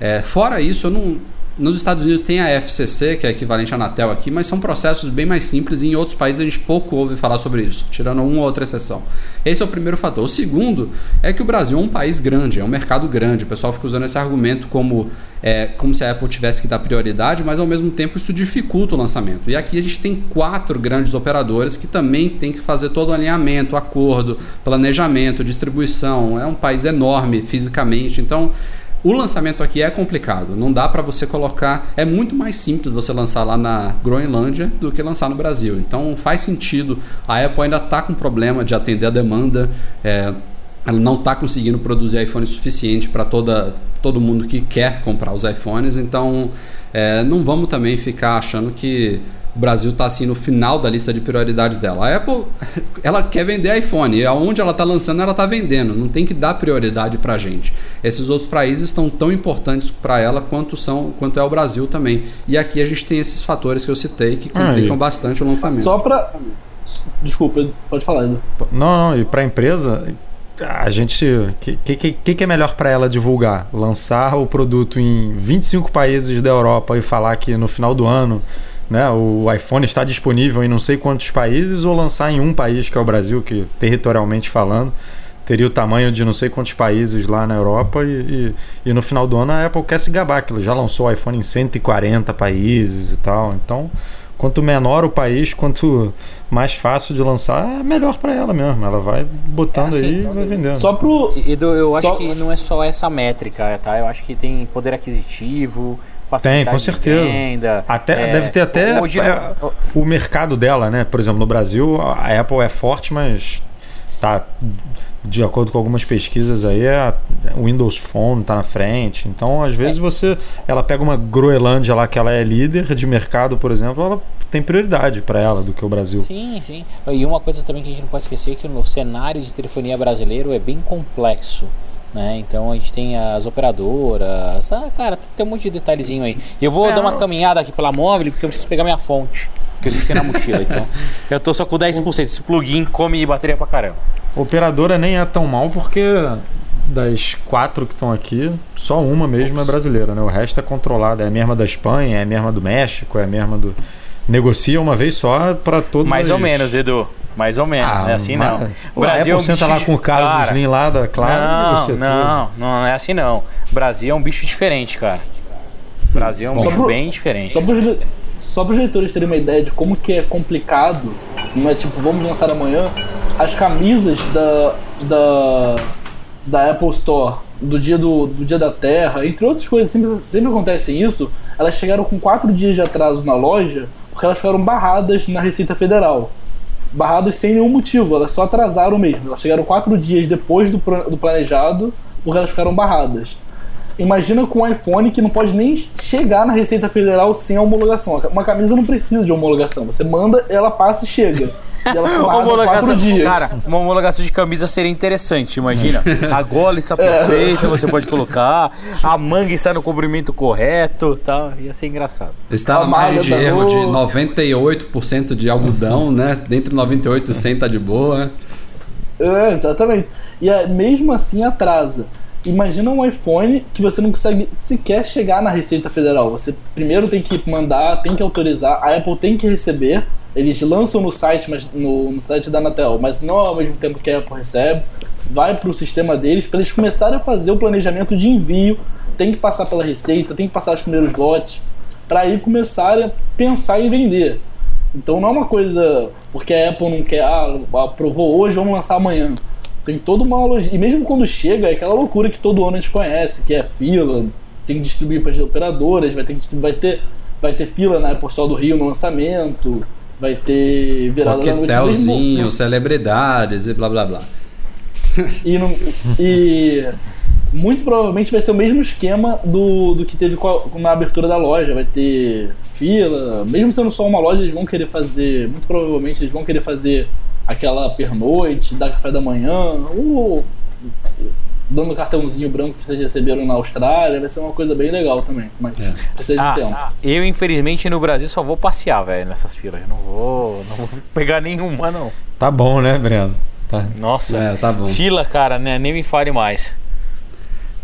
É, fora isso, eu não, nos Estados Unidos tem a FCC, que é equivalente à Anatel aqui, mas são processos bem mais simples e em outros países a gente pouco ouve falar sobre isso, tirando uma ou outra exceção. Esse é o primeiro fator. O segundo é que o Brasil é um país grande, é um mercado grande. O pessoal fica usando esse argumento como, é, como se a Apple tivesse que dar prioridade, mas ao mesmo tempo isso dificulta o lançamento. E aqui a gente tem quatro grandes operadores que também tem que fazer todo o alinhamento, acordo, planejamento, distribuição. É um país enorme fisicamente, então o lançamento aqui é complicado, não dá para você colocar. É muito mais simples você lançar lá na Groenlândia do que lançar no Brasil. Então faz sentido. A Apple ainda está com problema de atender a demanda. É, ela não está conseguindo produzir iPhone suficiente para todo mundo que quer comprar os iPhones. Então é, não vamos também ficar achando que o Brasil está assim no final da lista de prioridades dela. A Apple, <laughs> ela quer vender iPhone, e aonde ela está lançando, ela está vendendo. Não tem que dar prioridade para a gente. Esses outros países estão tão importantes para ela quanto são, quanto é o Brasil também. E aqui a gente tem esses fatores que eu citei que complicam Aí. bastante o lançamento. Só para Desculpa, pode falar ainda. Não, não, e para a empresa, a gente. O que, que, que, é melhor para ela divulgar? Lançar o produto em 25 países da Europa e falar que no final do ano né, o iPhone está disponível em não sei quantos países ou lançar em um país que é o Brasil, que territorialmente falando teria o tamanho de não sei quantos países lá na Europa e, e, e, no final do ano a Apple quer se gabar, que ela já lançou o iPhone em 140 países e tal. Então, quanto menor o país, quanto mais fácil de lançar, é melhor para ela mesmo. Ela vai botando é assim, aí e vai vendendo. Só pro. Edu, eu acho só... que não é só essa métrica, tá? Eu acho que tem poder aquisitivo. Tem, com certeza. Venda, até, é, deve ter até hoje, é, o mercado dela, né? Por exemplo, no Brasil, a Apple é forte, mas tá de acordo com algumas pesquisas aí, é o Windows Phone está na frente. Então, às vezes, é. você. Ela pega uma Groenlândia lá que ela é líder de mercado, por exemplo, ela tem prioridade para ela do que o Brasil. Sim, sim. E uma coisa também que a gente não pode esquecer é que no cenário de telefonia brasileiro é bem complexo. Né? Então a gente tem as operadoras. Ah, cara, tem um monte de detalhezinho aí. Eu vou é, dar uma caminhada aqui pela móvel porque eu preciso pegar minha fonte. Que eu esqueci na mochila, então. <laughs> Eu tô só com 10%. Esse plugin come bateria pra caramba. Operadora nem é tão mal porque das quatro que estão aqui, só uma mesmo Ops. é brasileira, né? O resto é controlada. É a mesma da Espanha, é a mesma do México, é a mesma do. Negocia uma vez só para todos Mais ou menos, Edu. Mais ou menos, ah, não é assim não. O Brasil é um bicho... lá com o Carlos Slim lá da Claro. Não, não, não é assim não. O Brasil é um bicho diferente, cara. O Brasil é um Bom, bicho pro, bem diferente. Só para só os leitores terem uma ideia de como que é complicado, não é tipo, vamos lançar amanhã, as camisas da, da, da Apple Store do dia, do, do dia da Terra, entre outras coisas, sempre, sempre acontece isso, elas chegaram com quatro dias de atraso na loja porque elas foram barradas na Receita Federal. Barradas sem nenhum motivo, elas só atrasaram mesmo. Elas chegaram quatro dias depois do, do planejado porque elas ficaram barradas. Imagina com um iPhone que não pode nem chegar na Receita Federal sem homologação. Uma camisa não precisa de homologação. Você manda, ela passa e chega. E ela <laughs> homologação, dias. Cara, uma homologação de camisa seria interessante, imagina. A gola está perfeita, é. você pode colocar. A manga está no comprimento correto, tá? Ia ser engraçado. Está na margem de erro de 98% de algodão, <laughs> né? Dentro de 98 e 100 tá de boa. É, exatamente. E é, mesmo assim atrasa. Imagina um iPhone que você não consegue sequer chegar na Receita Federal. Você primeiro tem que mandar, tem que autorizar, a Apple tem que receber eles lançam no site, mas no, no site da Anatel, mas não ao mesmo tempo que a Apple recebe, vai para o sistema deles para eles começarem a fazer o planejamento de envio. Tem que passar pela receita, tem que passar os primeiros lotes, para aí começarem a pensar em vender. Então não é uma coisa porque a Apple não quer, ah, aprovou hoje, vamos lançar amanhã. Tem toda uma logística. E mesmo quando chega, é aquela loucura que todo ano a gente conhece, que é fila, tem que distribuir para as operadoras, vai ter, vai ter, vai ter fila na Apple Store do Rio no lançamento vai ter virada Coquetelzinho, da celebridades e blá blá blá. E, não, e muito provavelmente vai ser o mesmo esquema do, do que teve com, a, com a abertura da loja. Vai ter fila, mesmo sendo só uma loja, eles vão querer fazer, muito provavelmente eles vão querer fazer aquela pernoite, dar café da manhã, ou dando cartãozinho branco que vocês receberam na Austrália, vai ser uma coisa bem legal também. Mas é. precisa de ah, tempo. Eu, infelizmente, no Brasil só vou passear, velho, nessas filas. Eu não vou, não vou pegar nenhuma, não. Tá bom, né, Breno? Tá. Nossa, é, tá bom. fila, cara, né? Nem me fale mais.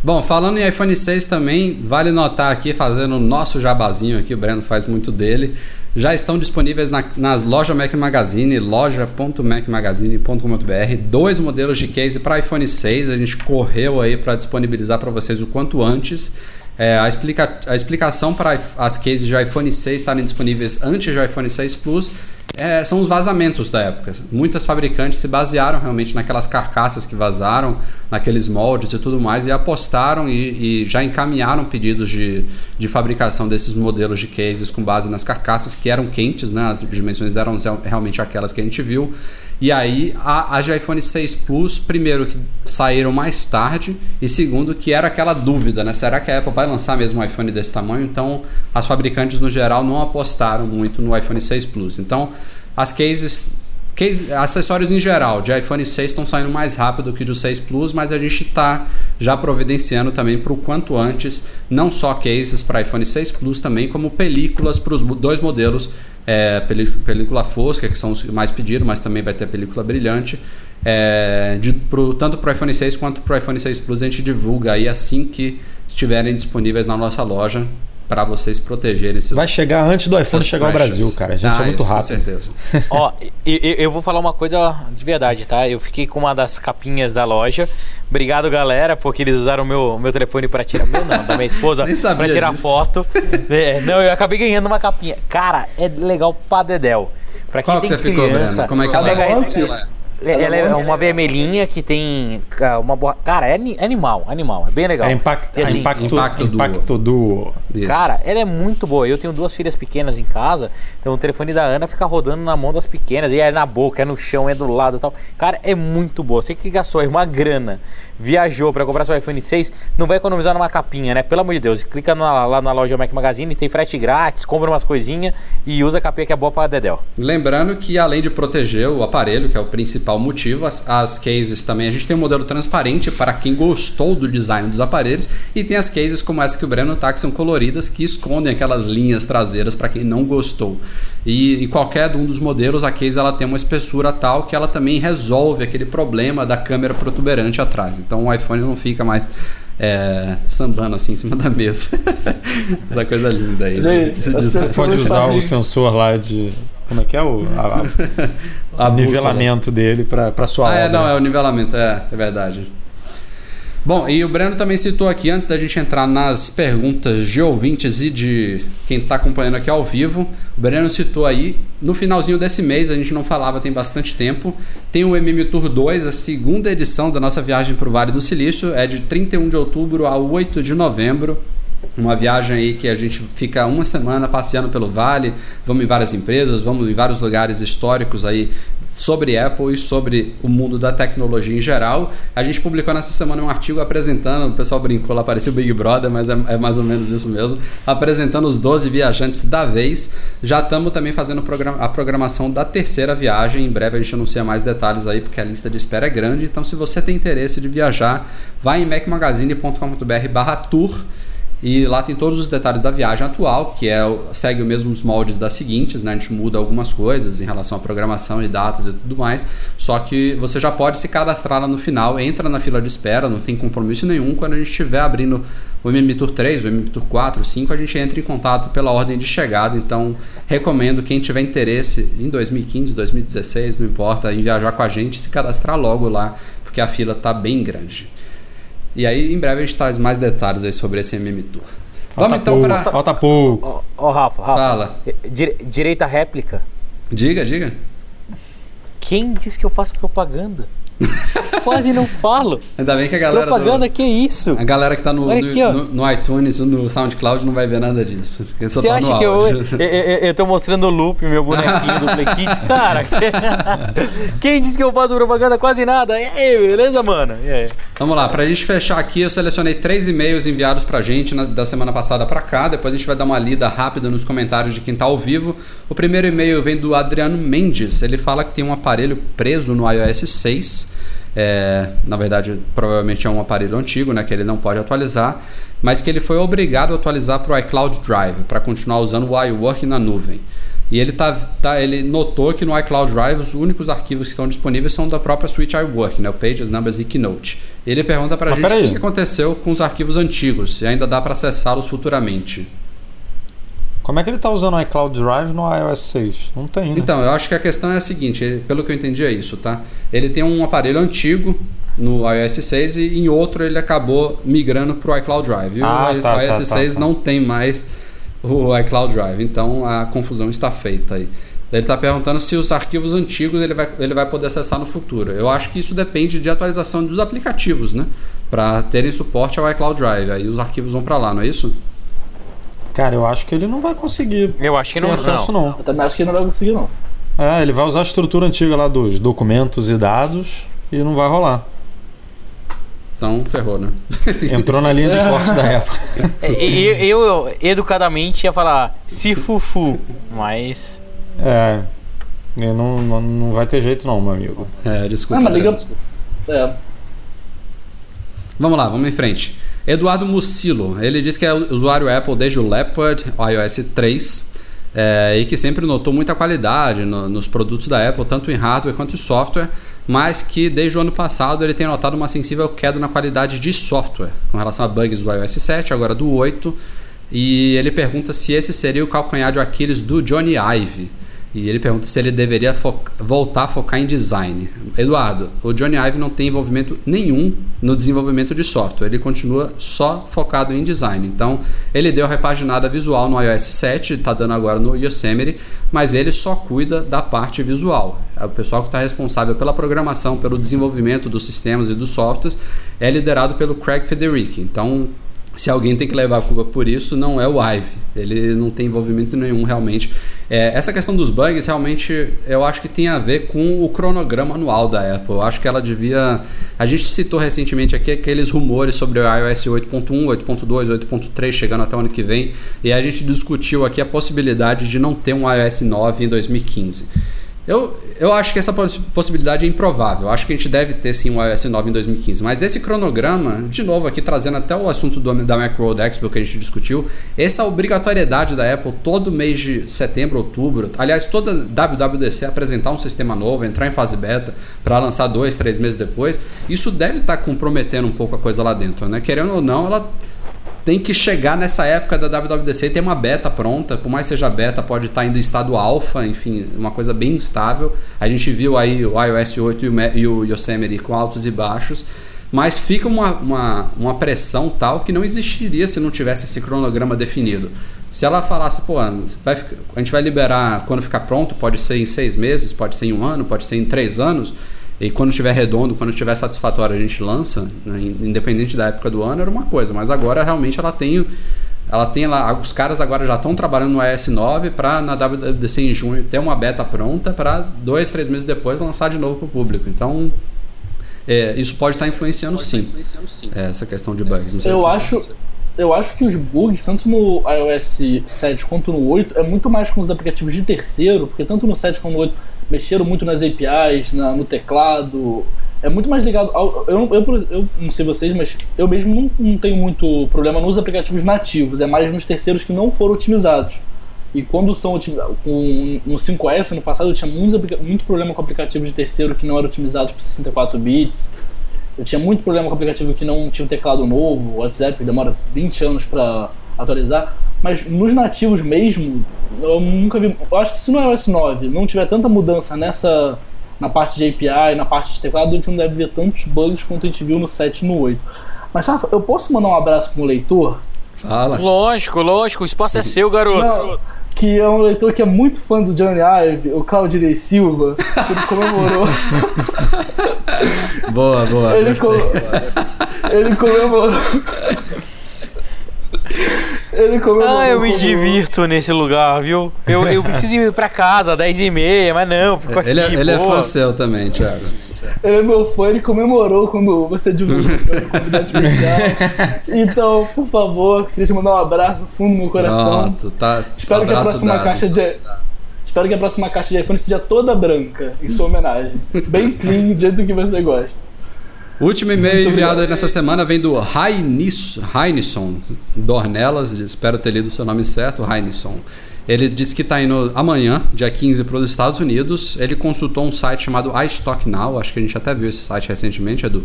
Bom, falando em iPhone 6 também, vale notar aqui, fazendo o nosso jabazinho aqui, o Breno faz muito dele já estão disponíveis na, nas lojas Mac Magazine, loja.macmagazine.com.br, dois modelos de case para iPhone 6. A gente correu aí para disponibilizar para vocês o quanto antes. É, a, explica, a explicação para as cases de iPhone 6 estarem disponíveis antes do iPhone 6 Plus é, são os vazamentos da época. Muitas fabricantes se basearam realmente naquelas carcaças que vazaram, naqueles moldes e tudo mais, e apostaram e, e já encaminharam pedidos de, de fabricação desses modelos de cases com base nas carcaças que eram quentes, né? as dimensões eram realmente aquelas que a gente viu. E aí, a, a de iPhone 6 Plus, primeiro que saíram mais tarde, e segundo que era aquela dúvida, né? Será que a Apple vai lançar mesmo um iPhone desse tamanho? Então, as fabricantes no geral não apostaram muito no iPhone 6 Plus. Então, as cases Case, acessórios em geral de iPhone 6 estão saindo mais rápido que do 6 Plus, mas a gente está já providenciando também para o quanto antes, não só cases para iPhone 6 Plus, também como películas para os dois modelos é, película fosca, que são os mais pedidos, mas também vai ter película brilhante. É, de, pro, tanto para o iPhone 6 quanto para o iPhone 6 Plus a gente divulga aí assim que estiverem disponíveis na nossa loja. Para vocês protegerem seus Vai chegar antes do iPhone chegar ao. Brasil, cara. A gente Ah, é muito isso, rápido. Com certeza. <laughs> Ó, eu, eu- vou falar uma coisa de verdade, tá? Eu fiquei com uma das capinhas da loja. Obrigado, galera, porque eles usaram o meu, meu telefone pra tirar. Meu não, da minha esposa, <laughs> pra tirar disso. foto. É, não, eu acabei ganhando uma capinha. Cara, é legal pra Dedéu. Pra quem Qual que você ficou, criança, Breno? Como é que ela é? Ela é? É uma vermelhinha que tem ah, uma boa. Cara, é ani- animal, animal. É bem legal. É impact, assim, impacto, Impacto impacto Duo. Isso. Cara, ela é muito boa. Eu tenho duas filhas pequenas em casa, então o telefone da Ana fica rodando na mão das pequenas, e é na boca, é no chão, é do lado e tal. Cara, é muito boa. Você que gastou aí uma grana, viajou pra comprar seu iPhone 6, não vai economizar numa capinha, né? Pelo amor de Deus. Clica na- lá na loja Mac Magazine, tem frete grátis, compra umas coisinhas e usa a capinha que é boa pra Dedel. Lembrando que além de proteger o aparelho, que é o principal motivo, as, as cases também, a gente tem um modelo transparente para quem gostou do design dos aparelhos e tem as cases como essa que o Breno tá, que são coloridas, que escondem aquelas linhas traseiras para quem não gostou. E em qualquer um dos modelos, a case ela tem uma espessura tal que ela também resolve aquele problema da câmera protuberante atrás. Então o iPhone não fica mais é, sambando assim em cima da mesa. <laughs> Essa coisa linda aí. Gente, Esse as design. pessoas Pode usar fazem- o sensor lá de. Como é que é? O a- a- <laughs> A bússola. nivelamento dele pra, pra sua Ah, é, obra. não, é o nivelamento, é, é verdade. Bom, e o Breno também citou aqui, antes da gente entrar nas perguntas de ouvintes e de quem está acompanhando aqui ao vivo, o Breno citou aí, no finalzinho desse mês, a gente não falava tem bastante tempo, tem o MM Tour 2, a segunda edição da nossa viagem para o Vale do Silício, é de 31 de outubro a 8 de novembro, uma viagem aí que a gente fica uma semana passeando pelo vale, vamos em várias empresas, vamos em vários lugares históricos aí sobre Apple e sobre o mundo da tecnologia em geral. A gente publicou nessa semana um artigo apresentando, o pessoal brincou lá, parecia o Big Brother, mas é, é mais ou menos isso mesmo, apresentando os 12 viajantes da vez. Já estamos também fazendo a programação da terceira viagem, em breve a gente anuncia mais detalhes aí, porque a lista de espera é grande, então se você tem interesse de viajar, vai em macmagazine.com.br barra tour e lá tem todos os detalhes da viagem atual, que é segue os mesmos moldes das seguintes, né? A gente muda algumas coisas em relação à programação e datas e tudo mais. Só que você já pode se cadastrar lá no final, entra na fila de espera, não tem compromisso nenhum. Quando a gente estiver abrindo o MM Tour 3, o MM Tour 4, 5, a gente entra em contato pela ordem de chegada. Então, recomendo quem tiver interesse em 2015, 2016, não importa, em viajar com a gente, se cadastrar logo lá, porque a fila tá bem grande. E aí, em breve, a gente traz mais detalhes aí sobre esse MM Tour. Vamos então pouco, para. Falta pouco. Ó, ó, Rafa, Rafa. Fala. Dire- direita réplica. Diga, diga. Quem disse que eu faço propaganda? <laughs> Quase não falo. Ainda bem que a galera. do- Propaganda, que isso? A galera que tá no, aqui, no- no iTunes ou no SoundCloud não vai ver nada disso. Você tá acha no que eu, eu, eu tô mostrando o loop, meu bonequinho do Play Kids? <laughs> Cara, quem disse que eu faço propaganda? Quase nada. E aí, beleza, mano? E aí? Vamos lá, pra gente fechar aqui, eu selecionei três e-mails enviados pra gente na- da semana passada pra cá. Depois a gente vai dar uma lida rápida nos comentários de quem tá ao vivo. O primeiro e-mail vem do Adriano Mendes. Ele fala que tem um aparelho preso no iOS 6. É, na verdade, provavelmente é um aparelho antigo, né, que ele não pode atualizar, mas que ele foi obrigado a atualizar para o iCloud Drive para continuar usando o iWork na nuvem. E ele, tá, tá, ele notou que no iCloud Drive os únicos arquivos que estão disponíveis são da própria suite iWork, né, o Pages, Numbers e Keynote. Ele pergunta para a gente o que aconteceu com os arquivos antigos, se ainda dá para acessá-los futuramente. Como é que ele tá usando o iCloud Drive no iOS 6? Não tem, né? Então, eu acho que a questão é a seguinte, ele- pelo que eu entendi é isso, tá? Ele tem um aparelho antigo no iOS 6 e em outro ele acabou migrando para o iCloud Drive. E Ah, o tá, iOS tá, 6 tá, tá. não tem mais o iCloud Drive, então a confusão está feita aí. Ele está perguntando se os arquivos antigos ele vai, ele vai poder acessar no futuro. Eu acho que isso depende de atualização dos aplicativos, né? Para terem suporte ao iCloud Drive. Aí os arquivos vão para lá, não é isso? Cara, eu acho que ele não vai conseguir Eu acho que ter não. acesso, não. não. Eu também acho que não vai conseguir, não. É, ele vai usar a estrutura antiga lá dos documentos e dados e não vai rolar. Então, ferrou, né? <laughs> Entrou na linha de corte da Apple. <laughs> É, Eu, eu, educadamente ia falar se fufu, mas. É. Ele não, não, não vai ter jeito não, meu amigo. É, desculpa. Não, mas liga. É, Vamos lá, vamos em frente. Eduardo Mucilo, ele diz que é usuário Apple desde o Leopard iOS 3 é, e que sempre notou muita qualidade no- nos produtos da Apple, tanto em hardware quanto em software, mas que desde o ano passado ele tem notado uma sensível queda na qualidade de software com relação a bugs do iOS 7, agora do 8. E ele pergunta se esse seria o calcanhar de Aquiles do Johnny Ive. E ele pergunta se ele deveria voltar a focar em design. Eduardo, o Johnny Ive não tem envolvimento nenhum no desenvolvimento de software. Ele continua só focado em design. Então, ele deu repaginada visual no iOS 7, está dando agora no Yosemite, mas ele só cuida da parte visual. O pessoal que está responsável pela programação, pelo desenvolvimento dos sistemas e dos softwares, é liderado pelo Craig Federici. Então, se alguém tem que levar a culpa por isso, não é o Ive. Ele não tem envolvimento nenhum realmente. É, essa questão dos bugs realmente eu acho que tem a ver com o cronograma anual da Apple. Eu acho que ela devia. A gente citou recentemente aqui aqueles rumores sobre o iOS 8.1, 8.2, 8.3 chegando até o ano que vem. E a gente discutiu aqui a possibilidade de não ter um iOS 9 em 2015. Eu, eu acho que essa possibilidade é improvável. Eu acho que a gente deve ter sim um iOS 9 em 2015. Mas esse cronograma, de novo aqui trazendo até o assunto do, da Macworld Expo que a gente discutiu, essa obrigatoriedade da Apple todo mês de setembro, outubro, aliás, toda WWDC apresentar um sistema novo, entrar em fase beta para lançar dois, três meses depois, isso deve estar tá comprometendo um pouco a coisa lá dentro, né? Querendo ou não, ela tem que chegar nessa época da WWDC e ter uma beta pronta, por mais seja beta, pode estar ainda em estado alfa, enfim, uma coisa bem instável. A gente viu aí o iOS 8 e o Yosemite com altos e baixos, mas fica uma, uma, uma pressão tal que não existiria se não tivesse esse cronograma definido. Se ela falasse, pô, vai, a gente vai liberar quando ficar pronto, pode ser em seis meses, pode ser em um ano, pode ser em três anos, e quando estiver redondo, quando estiver satisfatório, a gente lança, né? independente da época do ano, era uma coisa. Mas agora realmente ela tem. Ela tem lá, os caras agora já estão trabalhando no iOS 9 para na WWDC em junho ter uma beta pronta para dois, três meses depois lançar de novo para o público. Então é, isso pode estar tá influenciando, pode sim, tá influenciando sim, é, essa questão de bugs. eu acho, eu acho que os bugs, tanto no iOS 7 quanto no 8, é muito mais com os aplicativos de terceiro, porque tanto no 7 quanto no 8 mexeram muito nas APIs, na, no teclado. É muito mais ligado ao. Eu, eu, eu não sei vocês, mas eu mesmo não, não tenho muito problema nos aplicativos nativos, é mais nos terceiros que não foram otimizados. E quando são com, no 5S no passado eu tinha muito, muito problema com aplicativos de terceiro que não eram otimizados para 64 bits. Eu tinha muito problema com aplicativo que não tinha um teclado novo, WhatsApp que demora 20 anos para atualizar. Mas nos nativos mesmo, eu nunca vi. Eu acho que se no iOS 9 não tiver tanta mudança nessa. na parte de API, na parte de teclado, a gente não deve ver tantos bugs quanto a gente viu no 7 e no 8. Mas Rafa, eu posso mandar um abraço para um leitor? Fala. Lógico, lógico, o espaço é seu, garoto. Não, que é um leitor que é muito fã do Johnny Ive, o Claudio Silva, que ele comemorou. <laughs> boa, boa. Ele, com... ele comemorou. Ele Ah, eu me divirto nesse lugar, viu? Eu, eu <laughs> preciso ir pra casa, 10 e meia, mas não, fico aqui. Ele, é, ele é fã seu também, Thiago. Ele é meu fã, ele comemorou quando você divulgou <laughs> o convidado especial. Então, por favor, queria te mandar um abraço fundo no meu coração. Pronto, tá. Espero que a próxima dado. caixa de. Espero que a próxima caixa de iPhone seja toda branca, em sua homenagem. Bem clean, do jeito que você gosta. O último e-mail enviado nessa semana vem do Rainisson Dornelas, espero ter lido o seu nome certo, Rainisson. Ele disse que está indo amanhã, dia 15, para os Estados Unidos. Ele consultou um site chamado iStock Now, acho que a gente até viu esse site recentemente, Edu.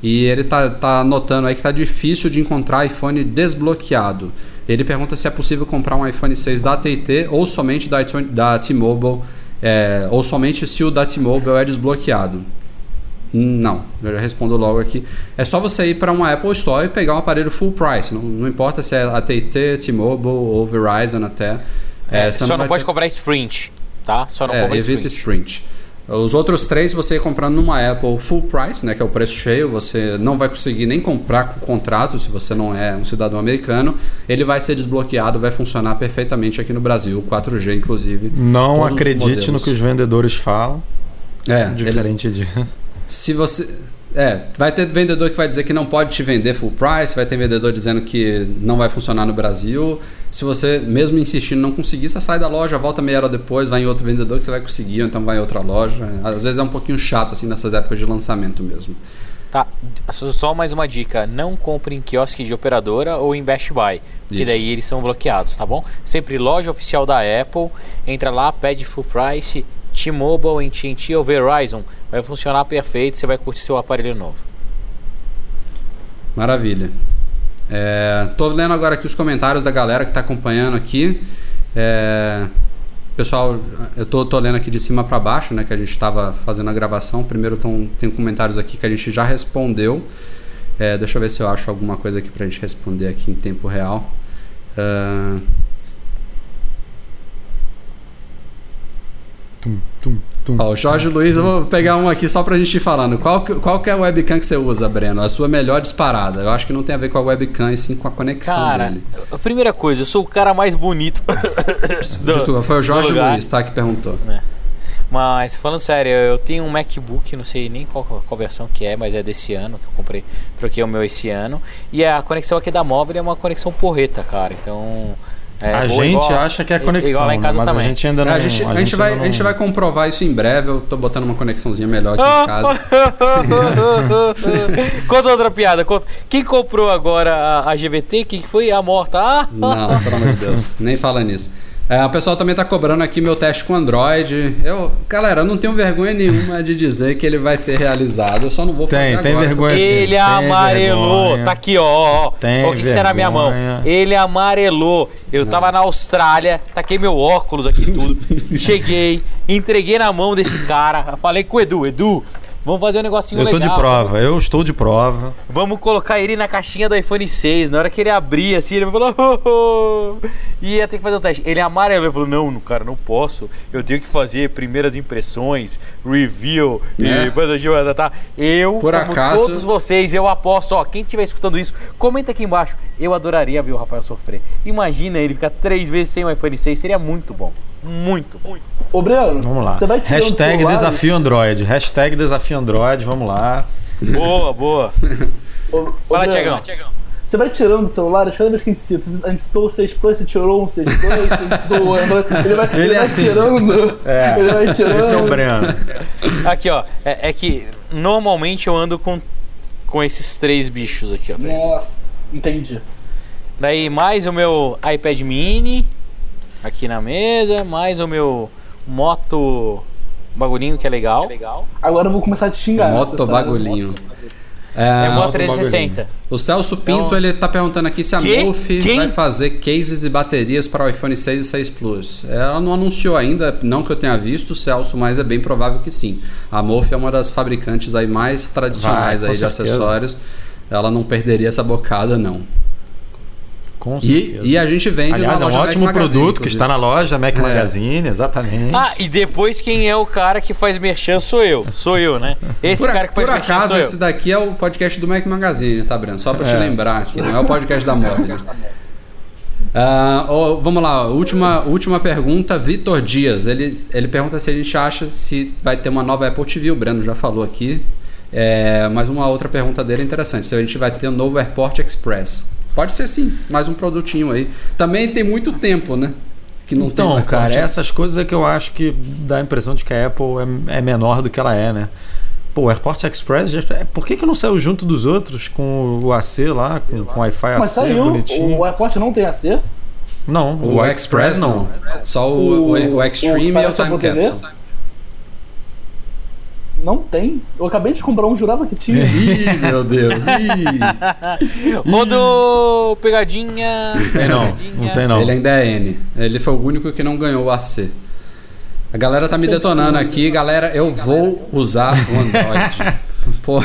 E ele tá, tá notando aí que tá difícil de encontrar iPhone desbloqueado. Ele pergunta se é possível comprar um iPhone 6 da AT&T ou somente da, da T-Mobile, é, ou somente se o da T-Mobile é desbloqueado. Não, eu já respondo logo aqui. É só você ir para uma Apple Store e pegar um aparelho full price. Não, não importa se é AT&T, T-Mobile ou Verizon até. É, é, só não, não pode ter... comprar Sprint, tá? Só não é, compra evita Sprint. Sprint. Os outros três você ir comprando numa Apple full price, né, que é o preço cheio, você não vai conseguir nem comprar com contrato se você não é um cidadão americano. Ele vai ser desbloqueado, vai funcionar perfeitamente aqui no Brasil, 4G inclusive. Não acredite no que os vendedores falam. É, diferente eles... de se você. É, vai ter vendedor que vai dizer que não pode te vender full price, vai ter vendedor dizendo que não vai funcionar no Brasil. Se você, mesmo insistindo, não conseguir, você sai da loja, volta meia hora depois, vai em outro vendedor que você vai conseguir, ou então vai em outra loja. Às vezes é um pouquinho chato, assim, nessas épocas de lançamento mesmo. Tá, só mais uma dica: não compre em quiosque de operadora ou em Best Buy, que daí eles são bloqueados, tá bom? Sempre loja oficial da Apple, entra lá, pede full price T-Mobile, AT&T ou Verizon, vai funcionar perfeito, você vai curtir seu aparelho novo. Maravilha. É, tô lendo agora aqui os comentários da galera que tá acompanhando aqui. É, pessoal, eu tô, tô lendo aqui de cima para baixo, né? Que a gente estava fazendo a gravação. Primeiro tão, tem comentários aqui que a gente já respondeu. É, deixa eu ver se eu acho alguma coisa aqui pra gente responder aqui em tempo real. Uh, Tum, tum, tum. Ó, o Jorge Luiz, eu vou pegar um aqui só pra gente ir falando. Qual, que- qual que é a webcam que você usa, Breno? A sua melhor disparada. Eu acho que não tem a ver com a webcam, e sim com a conexão Cara, dele. a primeira coisa, eu sou o cara mais bonito. <coughs> do- Desculpa, foi o Jorge. Luiz, tá? Que perguntou. Mas falando sério, eu tenho um MacBook, não sei nem qual, qual versão que é, mas é desse ano que eu comprei, troquei o meu esse ano. E a conexão aqui da móvel é uma conexão porreta, cara. Então. É, a gente igual- acha que é conexão, Igual lá em né? casa mas também. a gente ainda não... a, gente, a, gente vai, ainda a gente não- vai comprovar isso em breve. Eu tô botando uma conexãozinha melhor aqui em casa. <laughs> Conta outra piada. Conta. Quem comprou agora a, a GVT? Quem que foi? A morta. Ah! Não, pelo amor de Deus. Nem fala nisso. É, o pessoal também tá cobrando aqui meu teste com Android. Eu, galera, eu não tenho vergonha nenhuma de dizer que ele vai ser realizado. Eu só não vou fazer Tem, agora. tem vergonha sim, Ele tem amarelou. vergonha. Tá aqui, ó. ó. Tem Ó, o que, que tá na minha mão? Ele amarelou. Eu tava na Austrália, taquei meu óculos aqui e tudo. <laughs> Cheguei, entreguei na mão desse cara. Falei com o Edu, Edu, vamos fazer um negocinho Eu tô legal. de prova, eu estou de prova. Vamos colocar ele na caixinha do iPhone 6. Na hora que ele abrir, assim, ele vai falar. "Oh, oh." E ia ter que fazer o teste. Ele amarelou. Ele falou: Não, cara, não posso. Eu tenho que fazer primeiras impressões, review Né? e tá. Eu, Por como acaso- todos vocês, eu aposto. Ó, quem estiver escutando isso, comenta aqui embaixo. Eu adoraria ver o Rafael sofrer. Imagina ele ficar três vezes sem o iPhone 6. Seria muito bom. Muito bom. Ô, Breno, Vamos lá. você vai tirando Hashtag celulares- desafio Android. Hashtag desafio Android, vamos lá. Boa, boa. <laughs> Ô, ô, Fala, Tiagão. Você vai tirando celulares, cada vez que a gente cita, a gente citou o 6 Plus, você tirou um 6 Plus, você <laughs> citou o Android, ele vai, ele Ele é vai assim. tirando, É. ele vai tirando. Esse é o Breno. Aqui, ó. É, é que normalmente eu ando com, com esses três bichos aqui, ó. tá? Nossa, entendi. Daí mais o meu iPad mini aqui na mesa, mais o meu moto bagulhinho que é legal. Agora eu vou começar a te xingar. Moto você sabe? bagulhinho. É É, o moto 360. o Celso Pinto, Então- ele tá perguntando aqui se a Que? Quem? vai fazer cases de baterias para o iPhone 6 e 6 Plus. Ela não anunciou ainda, não que eu tenha visto, Celso, mas é bem provável que sim. A Morph é uma das fabricantes aí mais tradicionais Vai, aí de certeza. acessórios. Ela não perderia essa bocada, não. Com E, e a gente vende Aliás, na é um loja Mac ótimo Magazine, produto que está na loja Mac É. Magazine, exatamente. Ah, e depois quem é o cara que faz merchan sou eu. Sou eu, né? Esse Por, cara que faz por merchan acaso, sou eu. esse daqui é o podcast do Mac Magazine, tá, Breno? Só pra te É. lembrar aqui, não é o podcast da moda. Ah, ó, vamos lá, última, última pergunta, Vitor Dias. Ele, ele pergunta se a gente acha se vai ter uma nova Apple TV, o Breno já falou aqui. É, mas uma outra pergunta dele é interessante: se a gente vai ter um novo AirPort Express. Pode ser sim, mais um produtinho aí. Também tem muito tempo, né? Que não tem então, AirPort. cara, essas coisas é que eu acho que dá a impressão de que a Apple é, é menor do que ela é, né? Pô, o AirPort Express, já, por que, que não saiu junto dos outros com o AC lá, com, com o Wi-Fi Mas AC saiu, bonitinho? o AirPort não tem AC? Não, O, Express não. Só o, o, o Extreme o e o Time TV? Capsule. Não tem. Eu acabei de comprar um, jurava que tinha. Ih, meu Deus. Ih. <laughs> Rodou pegadinha. tem não, pegadinha. não tem não. Ele ainda é N. Ele foi o único que não ganhou o AC. A galera tá me detonando aqui. Galera, eu vou usar o Android. <laughs> Pô,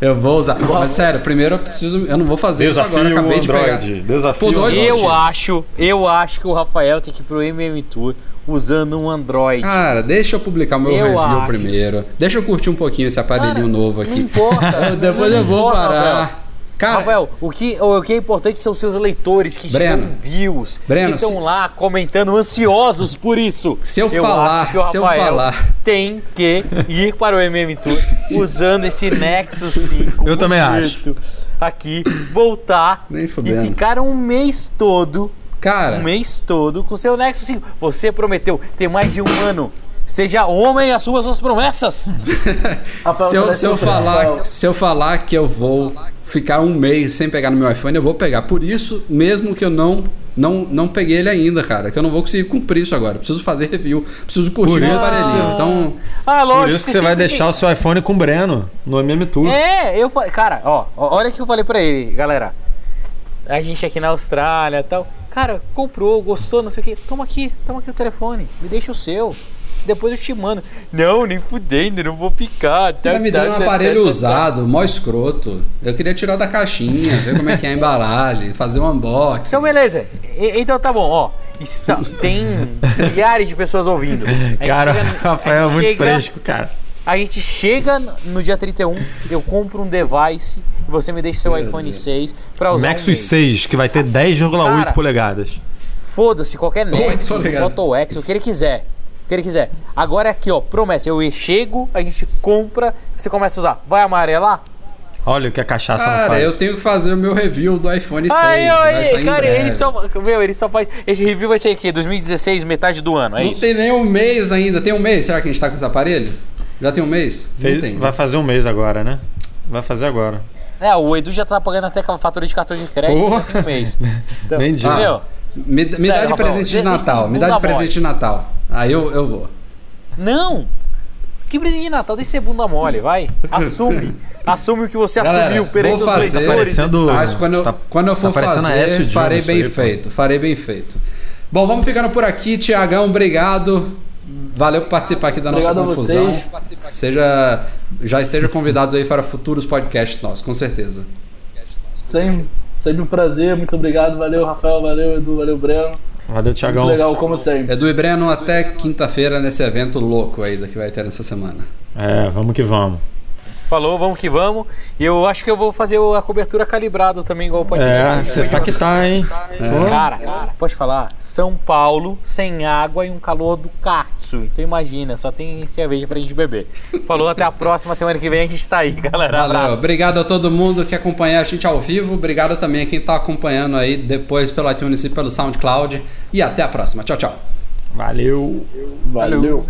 eu vou usar. Mas sério, primeiro eu preciso. Eu não vou fazer isso agora. eu Acabei de pegar. Desafio Pô, dois Android. Eu motivos. acho, eu acho que o Rafael tem que ir pro MM Tour usando um Android. Cara, deixa eu publicar o meu Eu review acho. primeiro. Deixa eu curtir um pouquinho esse aparelhinho Cara, novo Não aqui. importa. <laughs> Depois não eu vou importa, parar. Rafael. Cara, Rafael, o que, o que é importante são seus leitores que Breno, chegam views, Breno, que estão lá comentando ansiosos por isso. Se eu falar, acho que o se eu falar. tem que ir para o MM Tour usando esse Nexus 5. <laughs> Eu também bonito Aqui, voltar Nem e ficar um mês todo, cara. um mês todo com seu Nexus 5. Você prometeu, tem mais de um ano. Seja homem e assuma suas promessas. <laughs> Rafael, Se eu, se, eu o Rafael. falar, se eu falar que eu vou ficar um mês sem pegar no meu iPhone, eu vou pegar. Por isso, mesmo que eu não não, não peguei ele ainda, cara, que eu não vou conseguir cumprir isso agora. Preciso fazer review, preciso curtir isso- aparelhinho. Então, Ah, lógico. Por isso que você vai deixar o seu iPhone com o Breno no MM Tour. É, eu falei, cara, ó, olha o que eu falei pra ele, galera. A gente aqui na Austrália e tal. Cara, comprou, gostou, não sei o que. Toma aqui, toma aqui o telefone, me deixa o seu. Depois eu te mando. Não, nem fudendo, não vou ficar. Tá, me tá, dando um tá, aparelho tá, tá, usado, mó escroto. Eu queria tirar da caixinha, ver como é que é a embalagem, fazer um unboxing. Então, beleza. E- então tá bom, ó. Está, tem milhares de pessoas ouvindo. Cara, chega- o <laughs> Rafael é muito chega- fresco, cara. A gente chega no dia 31, eu compro um device e você me deixa seu Meu iPhone Deus. 6 pra usar um Nexus mês. 6, que vai ter 10,8 Cara, polegadas. Foda-se, qualquer Nexus. Moto X, o que ele quiser. O que ele quiser. Agora é aqui, ó, promessa. Eu chego, a gente compra, você começa a usar. Vai amarelar? Olha o que a cachaça não Cara, faz. eu tenho que fazer o meu review do iPhone 6. Aí, vai sair aí, em cara, ele só. Meu, ele só faz. Esse review vai ser aqui, 2016, metade do ano, é Não isso. tem nem um mês ainda. Tem um mês? Será que a gente tá com esse aparelho? Já tem um mês? Fez- não tem. vai fazer um mês agora, né? Vai fazer agora. É, o Edu já tá pagando até com a fatura de cartão de crédito Porra. já tem um mês. Então, Nem digo. Entendeu? Me, me dá Sério, de Rafael, presente de Natal. Me dá de presente mole. de Natal. Aí eu, eu vou. Não! Que presente de Natal? Deixa ser bunda mole, vai. <laughs> Assume. Assume o que você Galera, assumiu perante vou os fazer- leitores. parecendo- Mas quando eu, Tá- quando eu for tá parecendo a fazer, farei bem aí, pô. feito. Farei bem feito. Bom, vamos ficando por aqui. Tiagão, obrigado. Valeu por participar aqui da Obrigado nossa confusão. vocês. Seja, já esteja convidados aí para futuros podcasts nossos, com certeza. Sempre, sempre um prazer, muito obrigado. Valeu, Rafael, valeu, Edu, valeu, Breno. Valeu, Muito Tiagão. legal, como sempre. Edu e Breno, até quinta-feira nesse evento louco aí que vai ter nessa semana. É, vamos que vamos. Falou, vamos que vamos. E eu acho que eu vou fazer a cobertura calibrado também, igual o É, podcast. você tá que tá, hein? Pô. Cara, pode falar, São Paulo sem água e um calor do Katsu. Então imagina, só tem cerveja pra gente beber. Falou, até a próxima semana que vem a gente tá aí, galera. Valeu. Abraço. Obrigado a todo mundo que acompanha a gente ao vivo. Obrigado também a quem está acompanhando aí depois pelo iTunes e pelo SoundCloud. E até a próxima. Tchau, tchau. Valeu. Valeu.